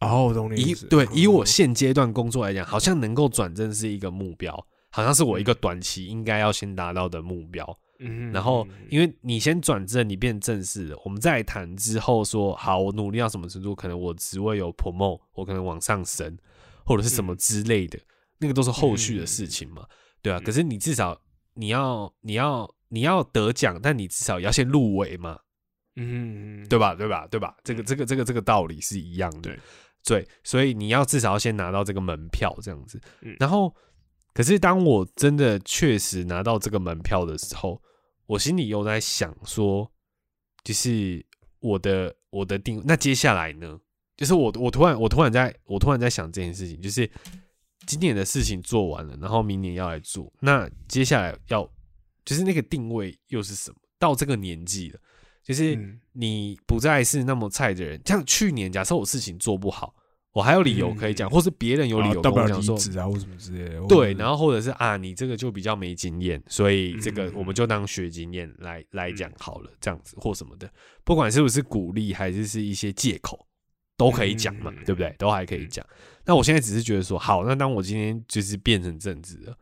哦，我懂你以意思。对以我嗯现阶段工作来讲，好像能够转正是一个目标，好像是我一个短期应该要先达到的目标。嗯然后嗯因为你先转正，你变正式了，我们再谈之后说好，我努力到什么程度，可能我职位有 promote，我可能往上升，或者是什么嗯之类的，那个都是后续的事情嘛，对啊。嗯可是你至少你要你要你要得奖，但你至少要先入围嘛，嗯，嗯对吧？对吧？对吧？这个这个这个这个道理是一样的。对对，所以你要至少要先拿到这个门票，这样子。嗯然后，可是当我真的确实拿到这个门票的时候，我心里又在想说，就是我的我的定，那接下来呢？就是我我突然我突然在我突然在想这件事情，就是今年的事情做完了，然后明年要来做，那接下来要就是那个定位又是什么？到这个年纪了，就是嗯你不再是那么菜的人。像去年，假设我事情做不好，我还有理由可以讲，嗯或是别人有理由啊大不了跟我讲说，离职啊，或什么之类的。对，然后或者是啊，你这个就比较没经验，所以这个嗯我们就当学经验来来讲好了，这样子或什么的，不管是不是鼓励还是是一些借口，都可以讲嘛，嗯对不对？都还可以讲。那我现在只是觉得说，好，那当我今天就是变成正职了，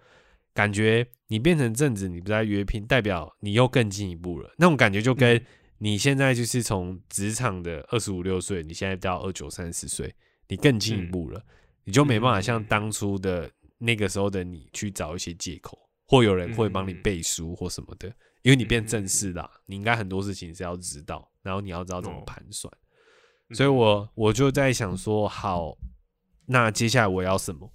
感觉你变成正职，你不再约聘，代表你又更进一步了，那种感觉就跟嗯你现在就是从职场的二十五六岁，你现在到二九三十岁，你更进一嗯步了。你就没办法像嗯当初的那个时候的你去找一些借口，或有人会帮你嗯背书或什么的，因为你变正嗯式啦，你应该很多事情是要知道，然后你要知道怎么哦盘算。嗯所以我我就在想说，好，那接下来我要什么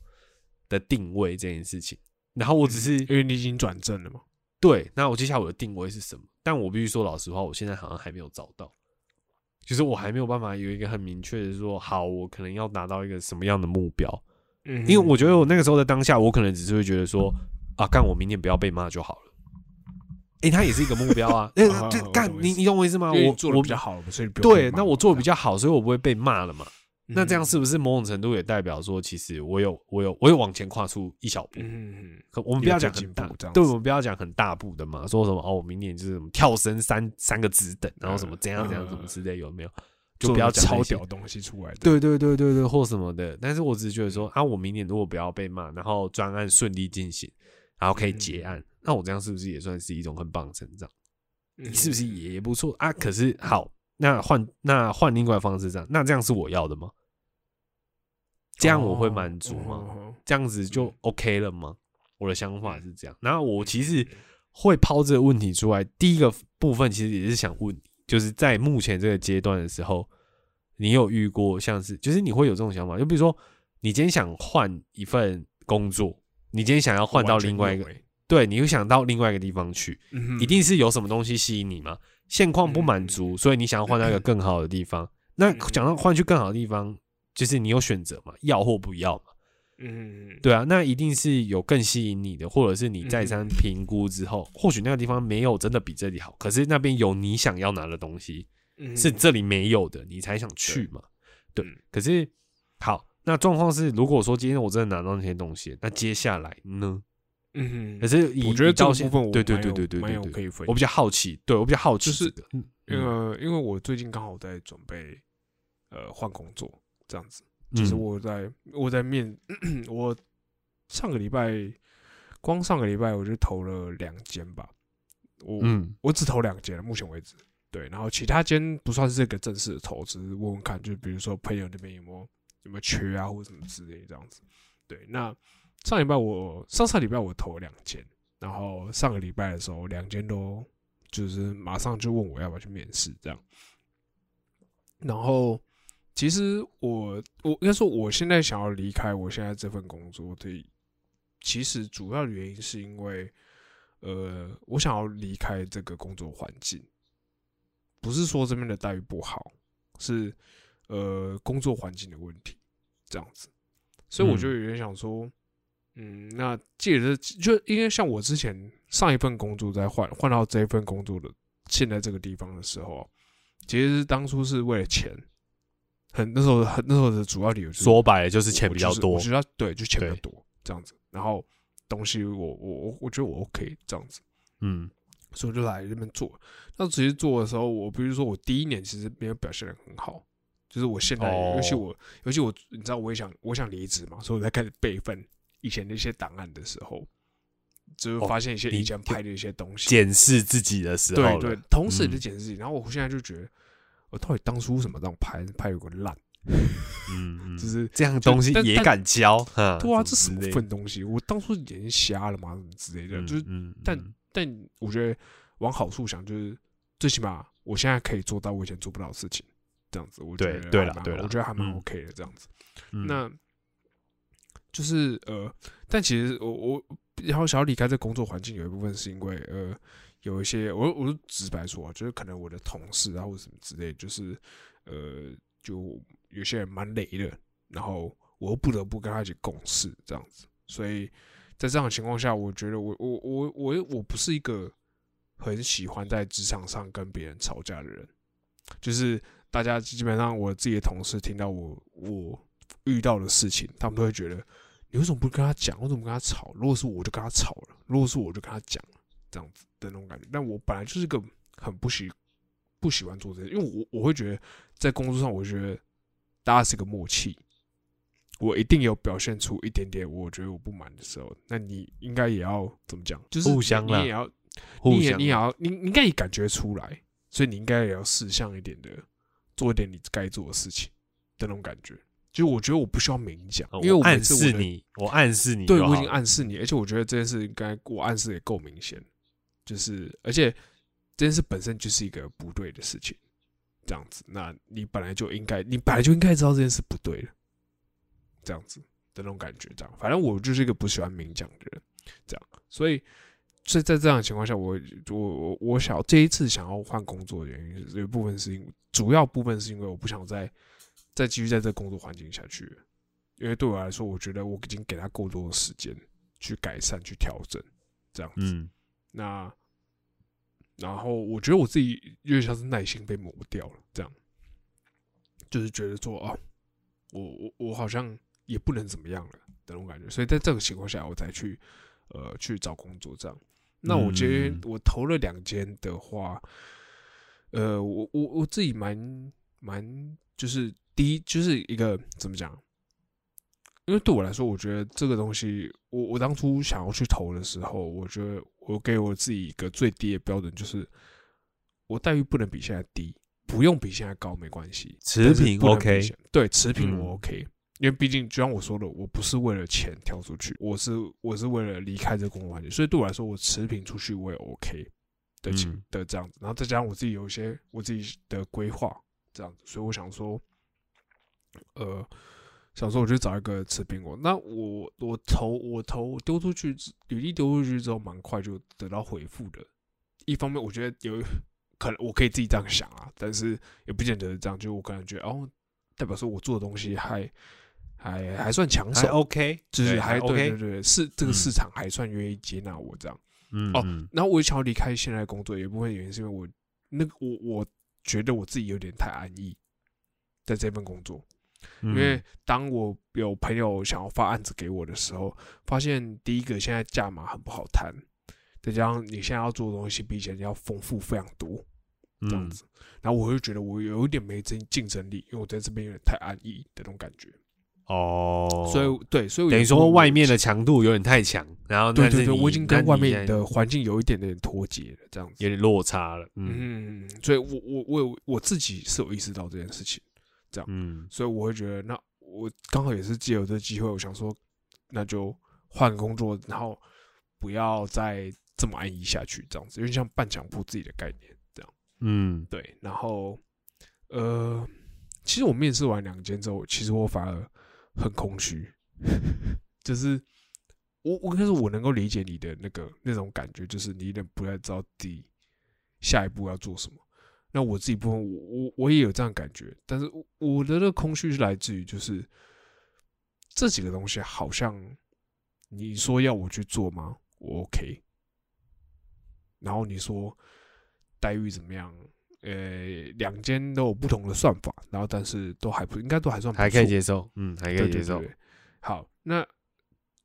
的定位这件事情，然后我只是因为你已经转正了嘛。对，那我接下来我的定位是什么？但我必须说老实话，我现在好像还没有找到，就是我还没有办法有一个很明确的说，好，我可能要达到一个什么样的目标。嗯，因为我觉得我那个时候的当下，我可能只是会觉得说，啊，干我明年不要被骂就好了。哎，它也是一个目标啊。哎，就干你，你懂我意思吗？我做的比较好所以对，那我做的比较好，所以我不会被骂了嘛。那这样是不是某种程度也代表说，其实我有我有我有往前跨出一小步？嗯，可我们不要讲很大，对，我们不要讲很大步的嘛。说什么哦，我明年就是什么跳升三三个职等，然后什么怎样怎样怎么之类，有没有？就不要讲超屌东西出来。对对对对对，或什么的。但是我只是觉得说啊，我明年如果不要被骂，然后专案顺利进行，然后可以结案，那我这样是不是也算是一种很棒的成长？你是不是也不错啊？可是好，那换那换另外方式这样，那这样是我要的吗？这样我会满足吗？这样子就 OK 了吗？我的想法是这样。然后我其实会抛这个问题出来，第一个部分其实也是想问你，就是在目前这个阶段的时候，你有遇过像是，就是你会有这种想法？就比如说，你今天想换一份工作，你今天想要换到另外一个，对，你会想到另外一个地方去，一定是有什么东西吸引你吗？现况不满足，所以你想要换到一个更好的地方。那讲到换去更好的地方。就是你有选择嘛，要或不要嘛，嗯，对啊，那一定是有更吸引你的，或者是你再三评估之后，或许那个地方没有真的比这里好，可是那边有你想要拿的东西，是这里没有的，你才想去嘛，对。可是好，那状况是，如果说今天我真的拿到那些东西，那接下来呢？嗯，可是我觉得这部分，对对对对对对对，我比较好奇，对我比较好奇，就是因为因为我最近刚好在准备呃换工作。这样子，就是我在我在面，我上个礼拜光上个礼拜我就投了两间吧，我我只投两间，目前为止，对，然后其他间不算是这个正式的投资，问问看，就比如说朋友那边有没有有没有缺啊，或者什么之类这样子，对，那上礼拜我上上礼拜我投了两间，然后上个礼拜的时候两间都就是马上就问我要不要去面试这样，然后。其实我我应该说，我现在想要离开我现在这份工作的，其实主要的原因是因为，呃，我想要离开这个工作环境，不是说这边的待遇不好，是呃工作环境的问题这样子，所以我就有点想说，嗯，那借着就因为像我之前上一份工作在换换到这一份工作的现在这个地方的时候，其实当初是为了钱。很那时候很那时候的主要理由，就是说白了就是钱比较多，我觉得对，就钱比较多这样子。然后东西我我我我觉得我 OK 这样子，嗯，所以我就来这边做。那其实做的时候，我比如说我第一年其实没有表现的很好，就是我现在尤其我尤其我你知道我也想我想离职嘛，所以我在开始备份以前那些档案的时候，就发现一些以前拍的一些东西，检视自己的时候，对对，同时也是检视自己。然后我现在就觉得。我到底当初什么这样拍拍有个烂，嗯，就是这样东西也敢教，对啊，这什么份东西？我当初眼睛瞎了吗？什么之类的？就是，但但我觉得往好处想，就是最起码我现在可以做到我以前做不到的事情，这样子，我觉得对了，对了，我觉得还蛮 OK 的，这样子。那就是呃，但其实我我然后想要离开这工作环境，有一部分是因为呃。有一些，我我就直白说啊，就是可能我的同事啊，或者什么之类，就是呃，就有些人蛮雷的，然后我又不得不跟他一起共事这样子，所以在这样的情况下，我觉得我我我我我不是一个很喜欢在职场上跟别人吵架的人，就是大家基本上我自己的同事听到我我遇到的事情，他们都会觉得你为什么不跟他讲？为什么跟他吵？如果是我就跟他吵了，如果是我就跟他讲了，这样子。的那种感觉，但我本来就是个很不喜不喜欢做这些，因为我我会觉得在工作上，我觉得大家是个默契，我一定有表现出一点点我觉得我不满的时候，那你应该也要怎么讲？就是互相，你也要，你也你也要，你应该也感觉出来，所以你应该也要事向一点的做一点你该做的事情的那种感觉。就我觉得我不需要明讲，因为我暗示你，我暗示你，对我已经暗示你，而且我觉得这件事应该我暗示也够明显。就是，而且这件事本身就是一个不对的事情，这样子，那你本来就应该，你本来就应该知道这件事不对了，这样子的那种感觉，这样，反正我就是一个不喜欢明讲的人，这样，所以，所以在这样的情况下，我我我我想这一次想要换工作的原因，有一部分是因为，主要部分是因为我不想再再继续在这工作环境下去，因为对我来说，我觉得我已经给他够多的时间去改善、去调整，这样子，那。然后我觉得我自己有点像是耐心被磨掉了，这样，就是觉得说哦，我我我好像也不能怎么样了的那种感觉，所以在这个情况下，我才去呃去找工作这样。那我今天嗯我投了两间的话，呃，我我我自己蛮蛮就是第一就是一个怎么讲？因为对我来说，我觉得这个东西，我我当初想要去投的时候，我觉得我给我自己一个最低的标准，就是我待遇不能比现在低，不用比现在高没关系，持平 OK 现对，持平嗯。我 OK，、因为毕竟就像我说的，我不是为了钱跳出去，我是我是为了离开这个工作环境，所以对我来说，我持平出去我也 OK 的情、嗯。的这样子，然后再加上我自己有一些我自己的规划这样子，所以我想说，呃，想说我就找一个吃苹果，那我我投我投丢出去，履历丢出去之后，蛮快就得到回复的。一方面，我觉得有可能我可以自己这样想啊，但是也不见得是这样，就我可能觉得哦，代表说我做的东西还还还算抢还手，OK，就是还对 OK，对对，是这个嗯市场还算愿意接纳我这样。哦嗯哦然后我也想要离开现在工作，有一部分原因是因为我那个我我觉得我自己有点太安逸在这份工作，因因为当我有朋友想要发案子给我的时候，发现第一个现在价码很不好谈，再加上你现在要做的东西比以前要丰富非常多这样嗯。子，然后我就觉得我有一点没竞竞争力，因为我在这边有点太安逸的那种感觉，哦，所以对，所以等于说外面的强度有点太强，然后对对对，我已经跟外面的环境有一点点脱节了，这样子。有点落差了，嗯。嗯，所以我我我有我自己是有意识到这件事情，嗯所以我会觉得，那我刚好也是借由这机会，我想说，那就换工作，然后不要再这么安逸下去，这样子，有点像半强迫自己的概念，这样嗯对。然后，呃，其实我面试完两间之后，其实我反而很空虚，就是我我可是我能够理解你的那个那种感觉，就是你有点不太知道自己下一步要做什么。那我自己部分，我我我也有这样感觉，但是我我的那个空虚是来自于就是这几个东西好像你说要我去做吗？我 OK。然后你说待遇怎么样？呃，两间都有不同的算法，然后但是都还不应该都还算还可以接受，嗯还可以接受对对对，对好，那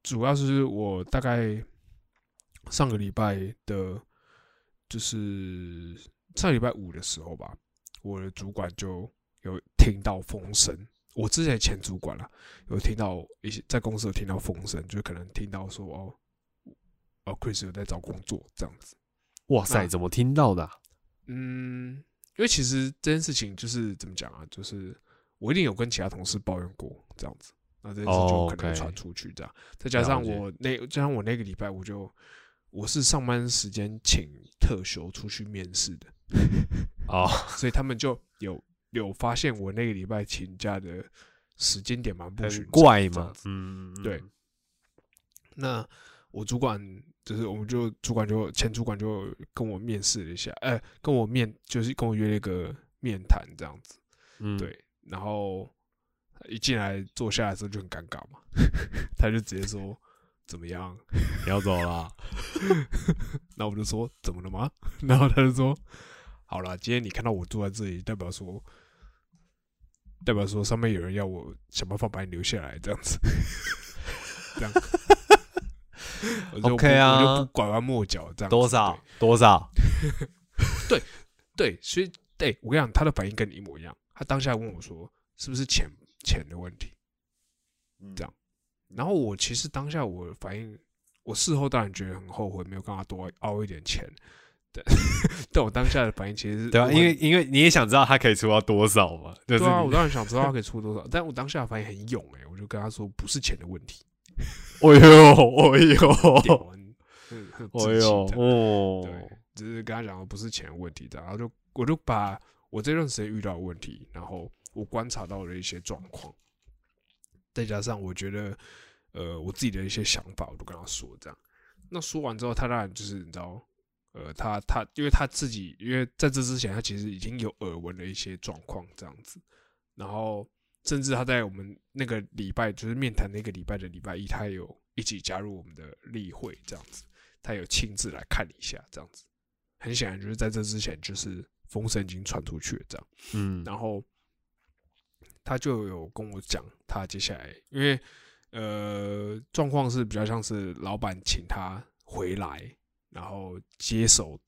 主要是我大概上个礼拜的，就是上礼拜五的时候吧，我的主管就有听到风声。我之前前主管啦，有听到一些在公司有听到风声，就可能听到说哦，哦，Chris 有在找工作这样子。哇塞，怎么听到的啊？嗯，因为其实这件事情就是怎么讲啊，就是我一定有跟其他同事抱怨过这样子，那这件事就哦可能传出去这样。再加上我那加上我那个礼拜我就我是上班时间请特休出去面试的，哦，所以他们就有有发现我那个礼拜请假的时间点蛮不寻常怪嘛嗯对，那我主管就是，我们就主管就前主管就跟我面试了一下，哎、跟我面就是跟我约了一个面谈这样子，嗯，对，然后一进来坐下来的时候就很尴尬嘛，他就直接说怎么样，你要走了，那我就说怎么了吗？然后他就说好了，今天你看到我坐在这里，代表说代表说上面有人要我想办法把你留下来，这样子，这样。OK 啊我就不拐弯抹角这样。多少多少？对？对，所以对我跟你讲，他的反应跟你一模一样。他当下问我说：“是不是钱钱的问题？”这样然后我其实当下我反应，我事后当然觉得很后悔，没有跟他多凹一点钱。但 但我当下的反应其实是对啊，因为因为你也想知道他可以出到多少嘛，就是对啊，我当然想知道他可以出多少，但我当下的反应很勇哎、我就跟他说不是钱的问题，哎呦哎屌呦很很很哎呦志气这样对哦，，只是跟他讲不是钱的问题的，然后就我就把我这段时间遇到的问题，然后我观察到的一些状况，再加上我觉得呃我自己的一些想法，我都跟他说这样。那说完之后，他当然就是你知道，呃，他他因为他自己，因为在这之前他其实已经有耳闻的一些状况这样子，然后甚至他在我们那个礼拜，就是面谈那个礼拜的礼拜一，他有一起加入我们的例会这样子，他有亲自来看一下这样子。很显然就是在这之前，就是风声已经传出去了这样。嗯，然后他就有跟我讲，他接下来因为呃状况是比较像是老板请他回来，然后接手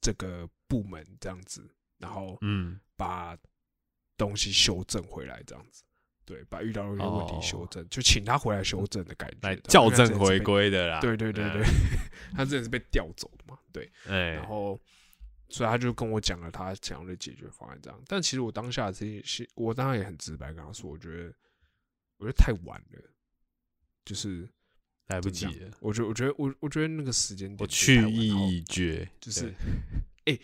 这个部门这样子，然后嗯把东西修正回来这样子。对，把遇到的一些问题哦修正，就请他回来修正的感觉，来校正回。归的啦。对对对对，嗯，他之前是被调走的嘛，对。哎然，后，所以他就跟我讲了他想要的解决方案，这样。但其实我当下是，我当然也很直白跟他说，我觉得，我觉得太晚了，就是来不及了，我觉得，我觉得，我我觉得那个时间点去意已决，就是对，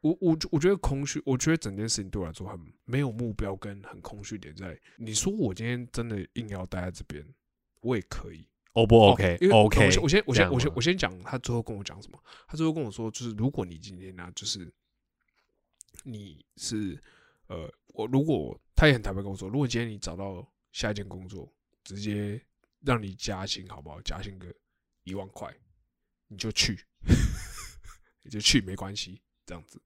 我我我觉得空虚，我觉得整件事情对我来说很没有目标，跟很空虚点在。你说我今天真的硬要待在这边，我也可以。O 不哦 OK 因为 OK，我先我先我先这样吗我先讲他最后跟我讲什么。他最后跟我说，就是如果你今天呢、就是你是呃，我如果他也很坦白跟我说，如果今天你找到下一件工作，直接让你加薪好不好？加薪个一万块，你就去，你就去没关系，这样子。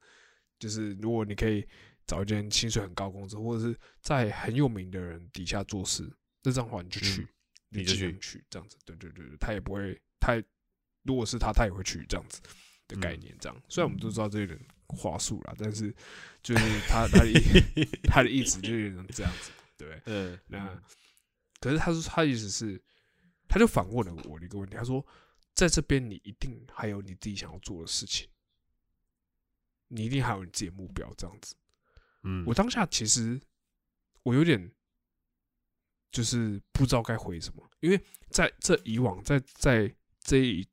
就是如果你可以找一间薪水很高的公司，或者是在很有名的人底下做事，那这样的话你就去，嗯你就去这样子。对对对对，他也不会太，如果是他，他也会去这样子的概嗯念。这样，虽然我们都知道这有点话术啦，但是就是他他的 他的意思就有点这样子，对。嗯，那可是他说他意思是，他就反问了我的一个问题，他说，在这边你一定还有你自己想要做的事情，你一定还有你自己的目标，这样子。嗯，我当下其实我有点就是不知道该回什么，因为在这以往在在这一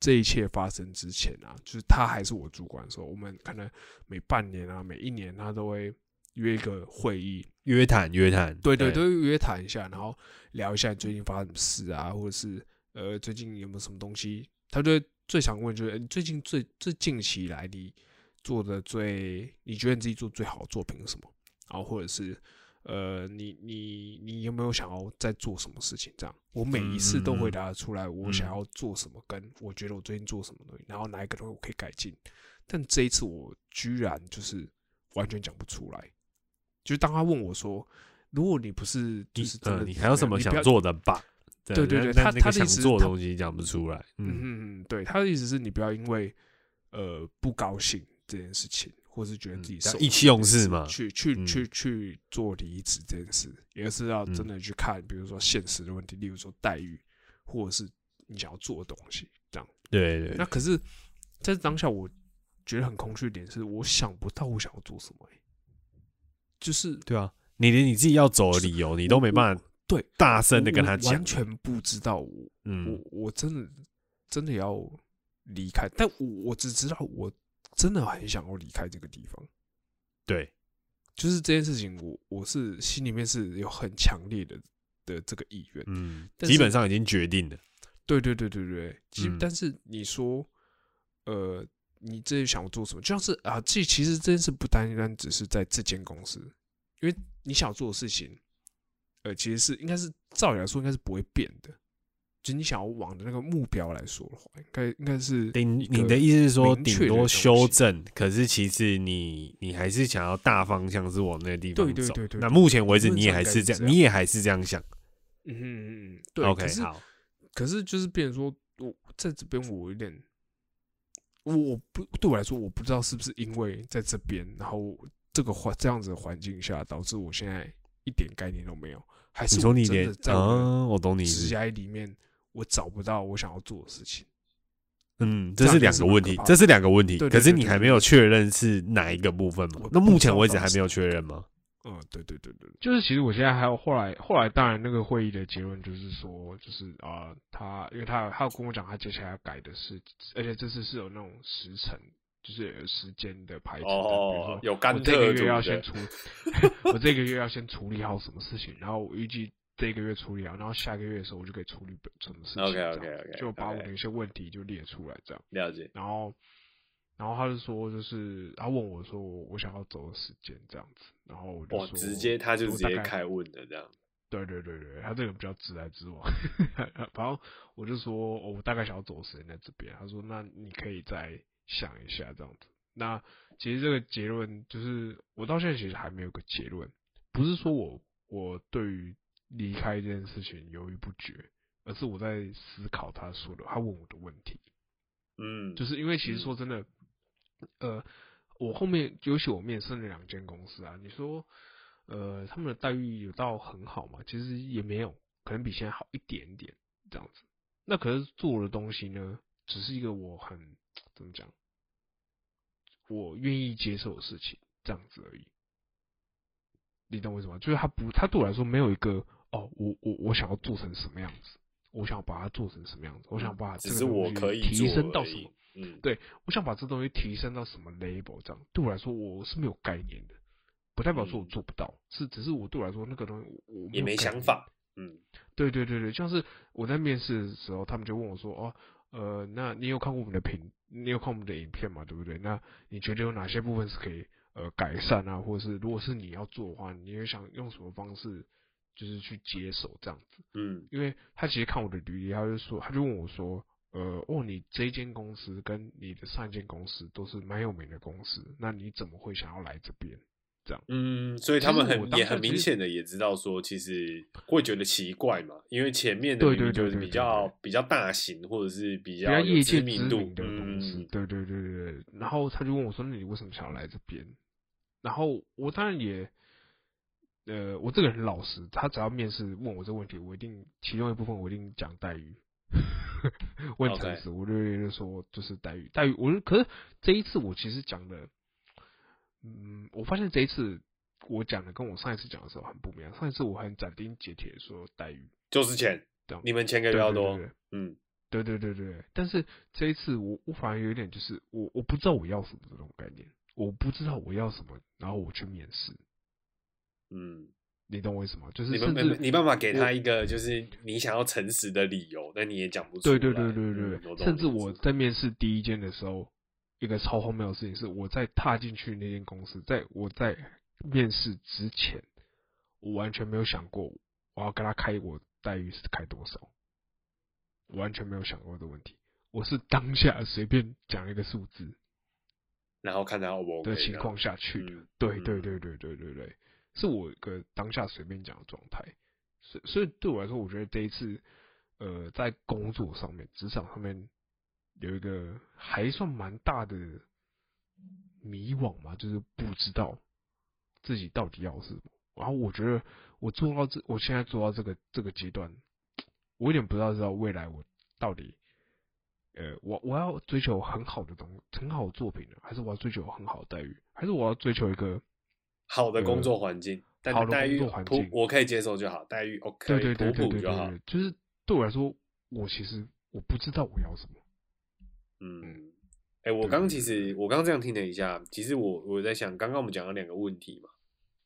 这一切发生之前啊，就是他还是我主管的时候，我们可能每半年啊、每一年他都会约一个会议，约谈约谈，对对，都约谈一下，然后聊一下你最近发生什么事啊，或者是呃最近有没有什么东西，他就最想问就是、呃你最近最最近期以来你做的最你觉得你自己做最好的作品是什么？然后或者是呃你你你有没有想要在做什么事情？这样我每一次都回答得出来我想要做什么，跟我觉得我最近做什么东西，然后哪一个东西我可以改进。但这一次我居然就是完全讲不出来。就是当他问我说，如果你不是就是真的呃，你还有什么想做的吧？对对对他他的意思做的东西讲不出来，嗯嗯嗯，对，他的意思是你不要因为呃不高兴这件事情，或是觉得自己嗯意气用事嘛去去嗯去去做离职这件事，也是要真的去看，比如说现实的问题，例如说待遇，或者是你想要做的东西，这样。对对，那可是，在当下我觉得很空虚的点是，我想不到我想要做什么、欸，就是对啊，你连你自己要走的理由你都没办法对大声的跟他讲完，全不知道我嗯我我真的真的要离开，但我我只知道我真的很想要离开这个地方。对，就是这件事情我，我是心里面是有很强烈的的这个意愿。嗯，基本上已经决定了，对对对对对，其实、嗯但是你说，呃，你这想要做什么？就像是啊，这其实这件事不单单只是在这间公司，因为你想做的事情，呃，其实是应该是照理来说应该是不会变的。就你想要往的那个目标来说的话，应该应该是顶你的意思是说，顶多修正，可是其实你你还是想要大方向是往那个地方走。对对对对那目前为止，你也还是这样，应该是这样你也还是这样想。嗯嗯嗯，对。OK，好，可是就是变成说，我在这边我有点，我我不对我来说，我不知道是不是因为在这边，然后这个环这样子的环境下，导致我现在一点概念都没有，还是你说你连啊，我懂你职。涯里面，我找不到我想要做的事情。嗯，这是两个问题，这是两个问题。可是你还没有确认是哪一个部分吗我？那目前为止还没有确认吗？嗯，对对对对，就是其实我现在还有后来后来，当然那个会议的结论就是说，就是啊、他因为他他有跟我讲，他接下来要改的是，而且这次是有那种时辰，就是有时间的排程的，比如说有我这个月要先处，我这个月要先处理好什么事情，然后我预计这个月处理好，然后下个月的时候我就可以处理什么事情 OK，OK，OK，就把我 OK 的一些问题就列出来这样。了解。然后，然后他就说，就是他问我说，我想要走的时间这样子，然后我就哇，说，直接他就直接开问的这样。对对对对，他这个比较直来直往。然后我就说，哦，我大概想要走的时间在这边。他说，那你可以再想一下这样子。那其实这个结论就是我到现在其实还没有个结论，不是说我我对于离开这件事情犹豫不决，而是我在思考他说的，他问我的问题。嗯，就是因为其实说真的，呃，我后面尤其我面试那两间公司啊，你说呃他们的待遇有到很好嘛？其实也没有，可能比现在好一点点这样子。那可是做的东西呢，只是一个我很怎么讲，我愿意接受的事情这样子而已。你懂为什么？就是他不，他对我来说没有一个哦，我我我想要做成什么样子。我想把它做成什么样子？我想把这个我可以提升到什么？嗯，对，我想把这东西提升到什么 label？这样对我来说，我是没有概念的，不代表说我做不到，是只是我对我来说那个东西我也没想法。嗯，对对对对，像是我在面试的时候，他们就问我说：“哦，呃，那你有看过我们的评？你有看我们的影片嘛？对不对？那你觉得有哪些部分是可以呃改善啊？或者是如果是你要做的话，你也想用什么方式？”就是去接手这样子，嗯，因为他其实看我的履历，他就说，他就问我说，呃，哦，你这间公司跟你的上一间公司都是蛮有名的公司，那你怎么会想要来这边？这样，嗯，所以他们很也很明显的也知道说，其实会觉得奇怪嘛，因为前面的就是比较比较大型或者是比较业界知名度的公司，对对对对对。然后他就问我说，那你为什么想要来这边？然后我当然也。呃，我这个人老实，他只要面试问我这个问题，我一定其中一部分我一定讲待遇，问诚实，我就说就是待遇，待遇。我可是这一次我其实讲的，嗯，我发现这一次我讲的跟我上一次讲的时候很不一样。上一次我很斩钉截铁说待遇就是钱，你们钱给比较多，嗯，对对对对。但是这一次我我反而有点就是我我不知道我要什么这种概念，我不知道我要什么，然后我去面试。嗯，你懂我意思吗？就是你甚至你办法给他一个就是你想要诚实的理由，但你也讲不出来。对对对对对，甚至我在面试第一间的时候，一个超荒谬的事情是，我在踏进去那间公司，在我在面试之前，我完全没有想过我要跟他开我待遇是开多少，完全没有想过的问题。我是当下随便讲一个数字，然后看他 O 不 OK 的情况下去的。对对对对对对对。是我一个当下随便讲的状态，所所以对我来说，我觉得这一次，呃，在工作上面、职场上面有一个还算蛮大的迷惘嘛，就是不知道自己到底要什么。然后我觉得我做到这，我现在做到这个这个阶段，我有点不知道知道未来我到底，呃，我我要追求很好的东很好的作品呢，还是我要追求很好的待遇，还是我要追求一个。好的工作环境，但待遇普我可以接受就好，待遇 OK，对对对就好。就是对我来说，我其实我不知道我要什么。嗯，哎，我刚其实我刚这样听了一下，其实我我在想，刚刚我们讲了两个问题嘛，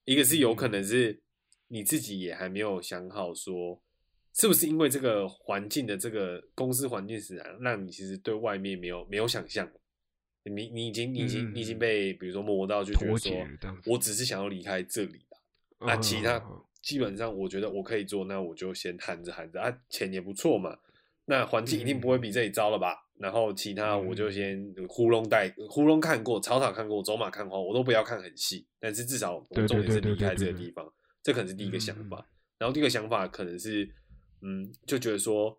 一个是有可能是你自己也还没有想好，说是不是因为这个环境的这个公司环境使然，让你其实对外面没有没有想象。你你已经你已经你已经被比如说磨到就觉得说，我只是想要离开这里啊，其他基本上我觉得我可以做，那我就先含着含着啊，钱也不错嘛，那环境一定不会比这里糟了吧？然后其他我就先糊弄带糊弄看过，草草看过，走马看花，我都不要看很细，但是至少我重点是离开这个地方，这可能是第一个想法。然后第二个想法可能是，嗯，就觉得说。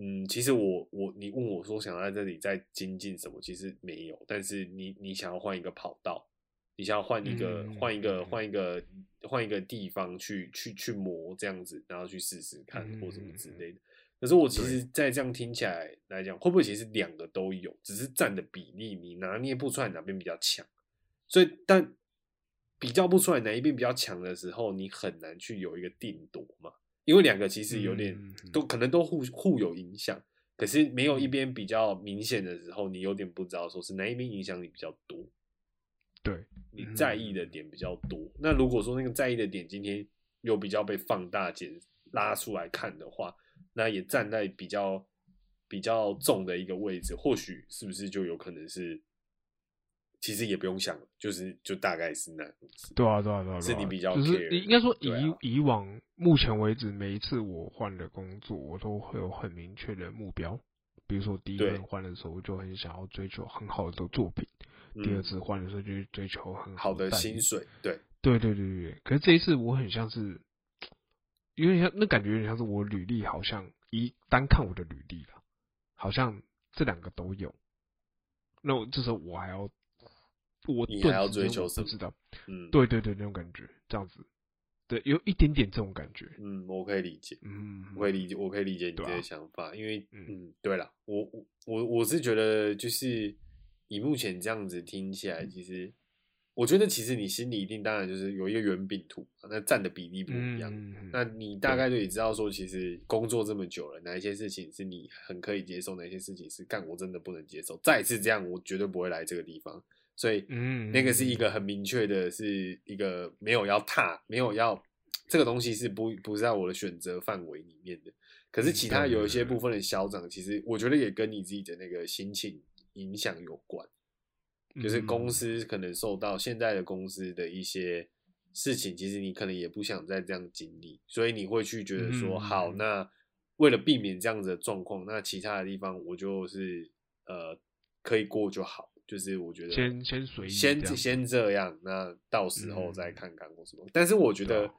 嗯，其实我我你问我说想在这里再精进什么，其实没有。但是你你想要换一个跑道，你想要换一个换一个换一个换一个地方去去去磨这样子，然后去试试看或什么之类的。可是我其实，在这样听起来来讲，会不会其实两个都有，只是占的比例你拿捏不出来哪边比较强。所以，但比较不出来哪一边比较强的时候，你很难去有一个定夺嘛。因为两个其实有点都可能都互互有影响，可是没有一边比较明显的时候，你有点不知道说是哪一边影响你比较多。对，你在意的点比较多。那如果说那个在意的点今天又比较被放大、减拉出来看的话，那也站在比较比较重的一个位置，或许是不是就有可能是？其实也不用想，就是就大概是那样子。对啊，对啊，对啊，是你比较就是应该说以以往目前为止，每一次我换的工作，我都会有很明确的目标，比如说我第一对份换的时候，我就很想要追求很好的作品；第二嗯次换的时候，就追求很好的薪水，对，对对对对对，可是这一次我很像是，有点像那感觉有点像是我履历好像一单看我的履历了，好像这两个都有。那我这时候我还要，我你还要追求什么我不知道，嗯，对对对，那种感觉，这样子，对，有一点点这种感觉，嗯，我可以理解。嗯，我可以理解，我可以理解你这个想法，因为嗯嗯，对了，我我我我是觉得，就是以目前这样子听起来，其实我觉得其实你心里一定当然就是有一个圆饼图，那占的比例不一样。嗯，那你大概就也知道说，其实工作这么久了，哪一些事情是你很可以接受，哪一些事情是干我真的不能接受。再次这样，我绝对不会来这个地方。所以，嗯那个是一个很明确的，是一个没有要踏，没有要这个东西是不不是在我的选择范围里面的。可是其他有一些部分的消长，其实我觉得也跟你自己的那个心情影响有关。就是公司可能受到现在的公司的一些事情，其实你可能也不想再这样经历，所以你会去觉得说，嗯好，那为了避免这样子的状况，那其他的地方我就是呃可以过就好，就是我觉得先先随意先先这样，那到时候再嗯看看或什么。但是我觉得啊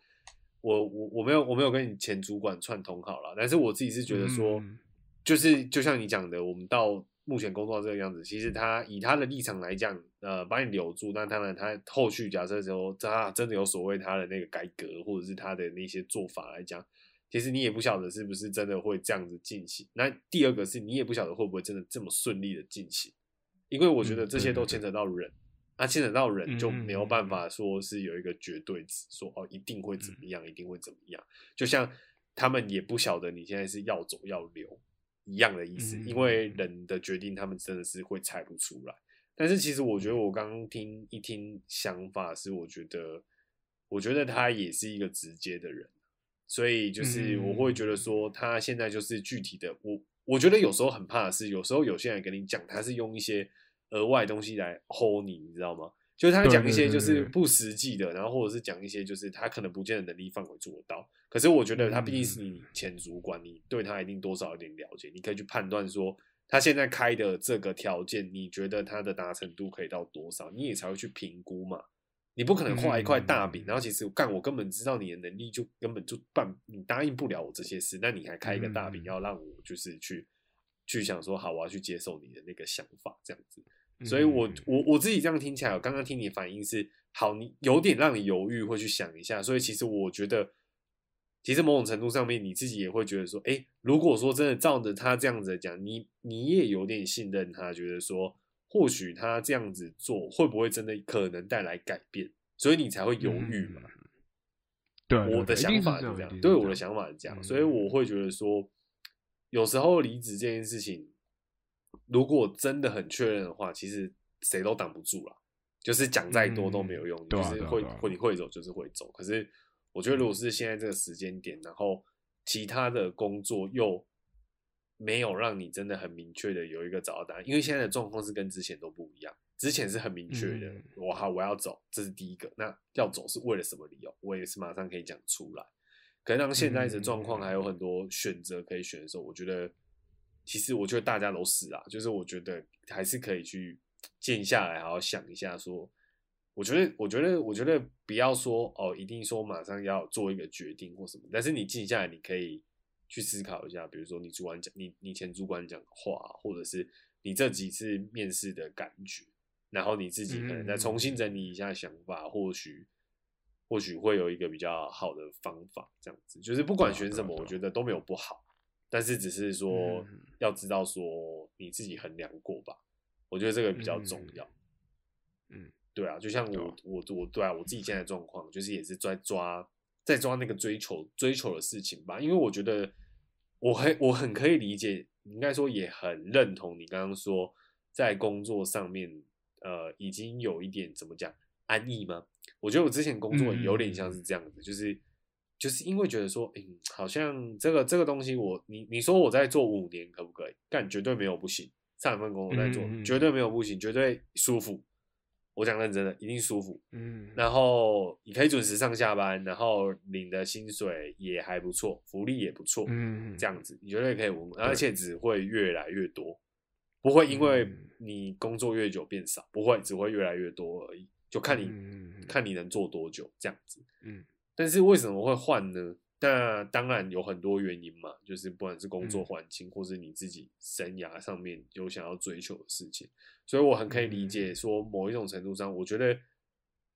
我我我没有我没有跟你前主管串通好了，但是我自己是觉得说，嗯就是就像你讲的，我们到目前工作到这个样子，其实他以他的立场来讲，呃，把你留住，那当然他后续假设说他真的有所谓他的那个改革，或者是他的那些做法来讲，其实你也不晓得是不是真的会这样子进行。那第二个是你也不晓得会不会真的这么顺利的进行，因为我觉得这些都牵扯到人。那牵扯到人就没有办法说是有一个绝对值，说哦一定会怎么样，一定会怎么样。就像他们也不晓得你现在是要走要留一样的意思，嗯因为人的决定他们真的是会猜不出来。但是其实我觉得我刚刚听一听想法是，我觉得我觉得他也是一个直接的人，所以就是我会觉得说他现在就是具体的，我我觉得有时候很怕的是，有时候有些人跟你讲，他是用一些额外东西来 hold 你，你知道吗？就是他讲一些就是不实际的，然后或者是讲一些就是他可能不见得能力范围做得到。可是我觉得他毕竟是你前主管，你对他一定多少有点了解，你可以去判断说他现在开的这个条件，你觉得他的达成度可以到多少，你也才会去评估嘛。你不可能画一块大饼，然后其实干我根本知道你的能力就根本就办，你答应不了我这些事，那你还开一个大饼，要让我就是去去想说好，我要去接受你的那个想法这样子。所以我我我自己这样听起来，我刚刚听你反应是好，你有点让你犹豫，会去想一下。所以其实我觉得，其实某种程度上面，你自己也会觉得说，哎，如果说真的照着他这样子讲，你你也有点信任他，觉得说，或许他这样子做会不会真的可能带来改变，所以你才会犹豫嘛。对，我的想法是这样，对我的想法是这样，所以我会觉得说，有时候离职这件事情。如果真的很确认的话，其实谁都挡不住了。就是讲再多都没有用，就是会会你会走就是会走。可是我觉得，如果是现在这个时间点，然后其他的工作又没有让你真的很明确的有一个找到答案，因为现在的状况是跟之前都不一样。之前是很明确的，我好我要走，这是第一个。那要走是为了什么理由？我也是马上可以讲出来。可是当现在的状况还有很多选择可以选的时候，我觉得。其实我觉得大家都是啊，就是我觉得还是可以去静下来，好好想一下。说，我觉得，我觉得，我觉得不要说哦，一定说马上要做一个决定或什么。但是你静下来，你可以去思考一下，比如说你主管讲，你你前主管讲的话，或者是你这几次面试的感觉，然后你自己可能再重新整理一下想法，或许或许会有一个比较好的方法。这样子，就是不管选什么，我觉得都没有不好。但是只是说要知道说你自己衡量过吧，我觉得这个比较重要。嗯，对啊，就像我我我对啊，我自己现在的状况就是也是在抓在抓那个追求追求的事情吧，因为我觉得我很我很可以理解，应该说也很认同你刚刚说在工作上面呃已经有一点怎么讲安逸吗？我觉得我之前工作有点像是这样子，就是。就是因为觉得说，嗯，好像这个这个东西我，我你你说我在做五年可不可以？但绝对没有不行。上一份工作在做，嗯嗯嗯绝对没有不行，绝对舒服。我讲认真的，一定舒服。嗯，然后你可以准时上下班，然后领的薪水也还不错，福利也不错，嗯，这样子你绝对可以而且只会越来越多，不会因为嗯你工作越久变少，不会，只会越来越多而已，就看你、看你能做多久这样子。嗯但是为什么会换呢？那当然有很多原因嘛，就是不管是工作嗯环境，或是你自己生涯上面有想要追求的事情，所以我很可以理嗯解说，某一种程度上，我觉得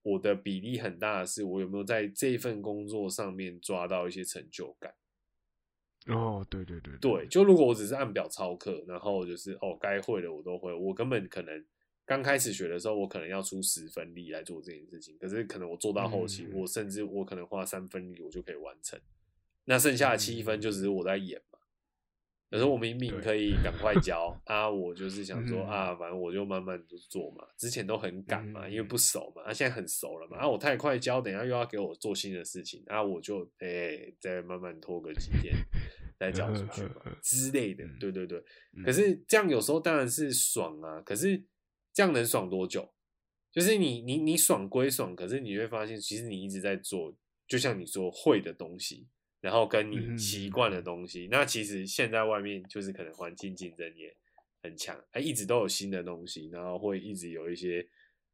我的比例很大的是，我有没有在这一份工作上面抓到一些成就感。哦，对对对对，就如果我只是按表操课，然后就是哦该会的我都会，我根本可能刚开始学的时候，我可能要出十分力来做这件事情，可是可能我做到后期，嗯我甚至我可能花三分力我就可以完成，那剩下的七分就只是我在演嘛。可是我明明可以赶快教啊，我就是想说嗯啊，反正我就慢慢就做嘛。之前都很赶嘛，嗯因为不熟嘛，啊，现在很熟了嘛，啊，我太快教，等一下又要给我做新的事情，啊，我就哎、再慢慢拖个几天再交出去嘛 之类的嗯，对对对。嗯可是这样有时候当然是爽啊，可是这样能爽多久？就是你你你爽归爽，可是你会发现，其实你一直在做，就像你说会的东西，然后跟你嗯习惯的东西，那其实现在外面就是可能环境竞争也很强，哎，一直都有新的东西，然后会一直有一些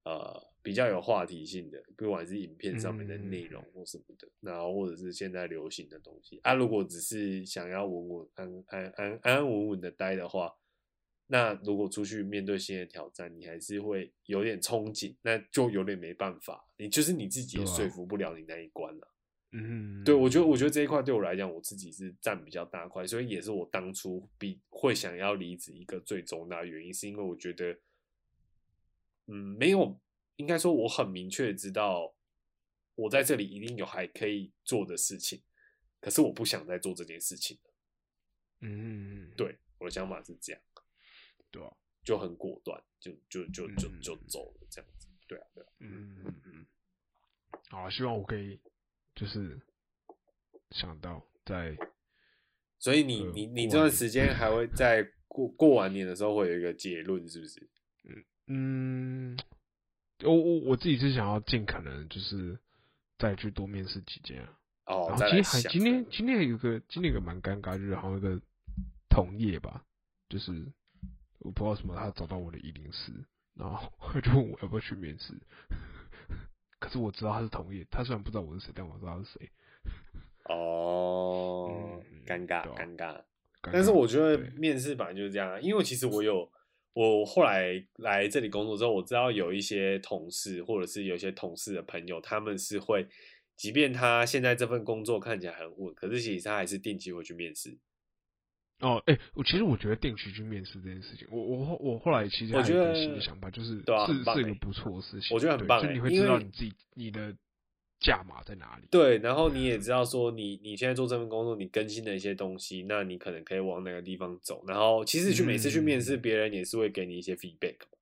呃比较有话题性的，不管是影片上面的内容或什么的，然后或者是现在流行的东西啊。如果只是想要稳稳安安安安安稳稳的待的话，那如果出去面对新的挑战，你还是会有点憧憬，那就有点没办法，你就是你自己也说服不了你那一关了。嗯，对，我觉得，我觉得这一块对我来讲，我自己是占比较大块，所以也是我当初比会想要离职一个最重大的原因，是因为我觉得，嗯，没有，应该说我很明确知道，我在这里一定有还可以做的事情，可是我不想再做这件事情了。嗯，对，我的想法是这样，对啊，就很果断，就就就就就嗯走了这样子。对啊，对啊，嗯嗯嗯，好，希望我可以就是想到在所以你呃你你这段时间还会 在过过完年的时候会有一个结论，是不是？嗯嗯，我我我自己是想要尽可能就是再去多面试几间啊。哦，然再来后今天还今天今天有个今天有个蛮尴尬，就是好像一个同业吧，就是我不知道什么，他找到我的一零四，然后他就问我要不要去面试。可是我知道他是同业，他虽然不知道我是谁，但我知道他是谁。哦嗯，尴尬啊尴尬。但是我觉得面试本来就是这样啊，因为其实我有我后来来这里工作之后，我知道有一些同事或者是有一些同事的朋友，他们是会，即便他现在这份工作看起来很稳，可是其实他还是定期会去面试。哦，哎、我其实我觉得定期去面试这件事情，我我后我后来其实我觉还有一个新得的想法，就是是欸是一个不错的事情，我觉得很棒欸就你会知道你自己你的价码在哪里。对，然后你也知道说你你现在做这份工作，你更新的一些东西，那你可能可以往哪个地方走。然后其实去每次去面试，嗯别人也是会给你一些 feedback 嘛。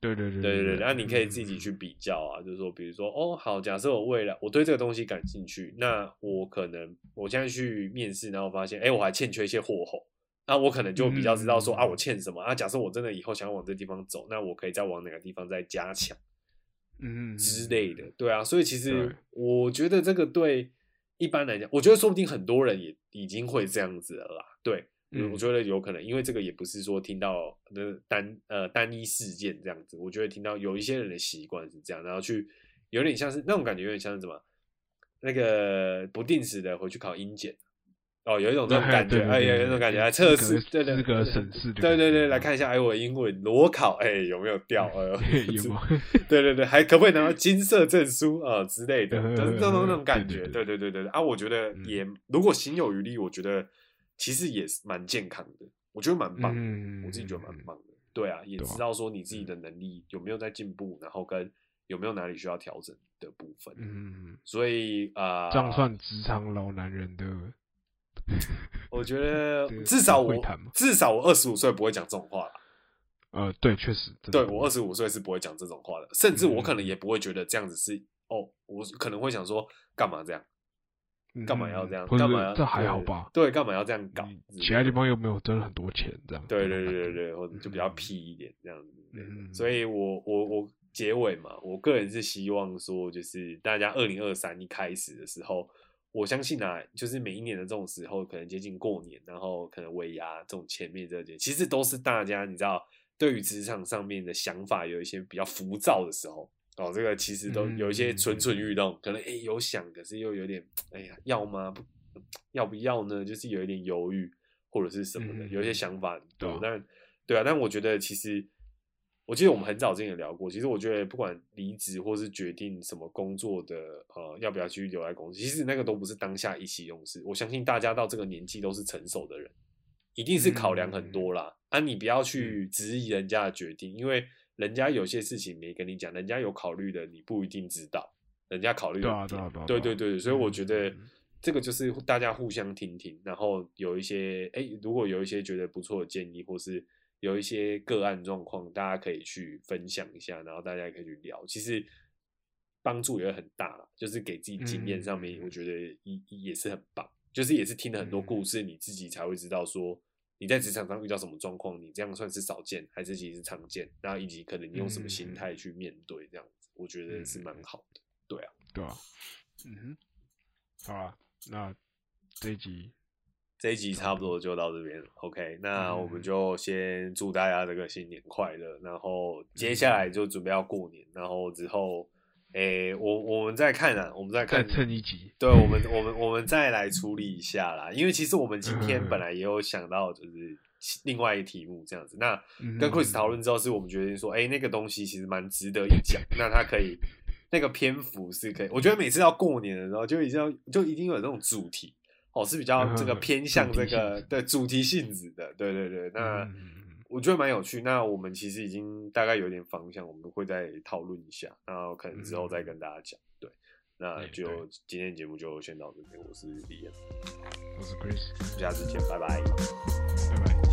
对对对对对那你可以自己嗯去比较啊，就是说，比如说，哦，好，假设我未来我对这个东西感兴趣，那我可能我现在去面试，然后发现，哎，我还欠缺一些货后，那我可能就比较知道说、啊，嗯我欠什么啊。假设我真的以后想要往这地方走，那我可以再往哪个地方再加强嗯之类的，对啊。所以其实我觉得这个对一般来讲，我觉得说不定很多人也已经会这样子了啦，对。嗯我觉得有可能，因为这个也不是说听到的单呃单一事件这样子，我觉得听到有一些人的习惯是这样，然后去有点像是那种感觉，有点像是什么那个不定时的回去考英检，哦，有一种这种哎感觉，哎，有一种感觉对来测试对对，资格对审视对对对，来看一下，哎，我英文裸考，哎，有没有掉？呃 有吗？对对对，还可不可以拿到金色证书啊、之类的，嗯就是那种那种感觉。对对对对对啊，我觉得嗯也如果行有余力，我觉得其实也是蛮健康的，我觉得蛮棒的，嗯我自己觉得蛮棒的。对啊，也知道说你自己的能力有没有在进步，然后跟有没有哪里需要调整的部分。嗯，所以啊，呃这样算职场老男人的我觉得至少我至少我二十五岁不会讲这种话了。呃，对，确实，对我二十五岁是不会讲这种话的，甚至我可能也不会觉得这样子是哦，我可能会想说干嘛这样，干嘛要这样，干嘛要这还好吧？对，干嘛要这样搞其他地方又没有挣很多钱，这样。对对对对对，或者就比较嗯屁一点这样子。对嗯所以我我我结尾嘛，我个人是希望说，就是大家二零二三一开始的时候，我相信啊，就是每一年的这种时候，可能接近过年，然后可能尾牙这种前面这些，其实都是大家你知道，对于职场上面的想法有一些比较浮躁的时候。哦，这个其实都有一些蠢蠢欲动，可能哎有想，可是又有点哎呀要吗？不要不要呢？就是有一点犹豫或者是什么的，有一些想法。对，但对啊，但我觉得其实，我记得我们很早之前也聊过，其实我觉得不管离职或是决定什么工作的，呃，要不要继续留在公司，其实那个都不是当下意气用事。我相信大家到这个年纪都是成熟的人，一定是考量很多啦。啊，你不要去质疑人家的决定，因为。人家有些事情没跟你讲，人家有考虑的，你不一定知道。人家考虑的，对对对，所以我觉得这个就是大家互相听听，然后有一些哎，如果有一些觉得不错的建议，或是有一些个案状况，大家可以去分享一下，然后大家可以去聊，其实帮助也很大就是给自己经验上面，我觉得也也是很棒，就是也是听了很多故事，你自己才会知道说。你在职场上遇到什么状况？你这样算是少见，还是其实常见？然后以及可能你用什么心态去面对这样子，我觉得是蛮好的。对啊，对啊，嗯哼，好啊，那这一集这一集差不多就到这边。OK，那我们就先祝大家这个新年快乐。然后接下来就准备要过年，然后之后。诶，我我们再看啊，我们再看趁一集，对我们我们我们再来处理一下啦。因为其实我们今天本来也有想到，就是另外一题目这样子。那跟 Chris 讨论之后，是我们决定说，哎，那个东西其实蛮值得一讲。那它可以那个篇幅是可以，我觉得每次要过年的时候，就一定要就一定有这种主题哦，是比较这个偏向这个对主题性质的，对对对，那。我觉得蛮有趣，那我们其实已经大概有点方向，我们会再讨论一下，然后可能之后再跟大家讲。对，那就今天节目就先到这边，我是李彦，我是 Chris，下次见，拜拜，拜拜。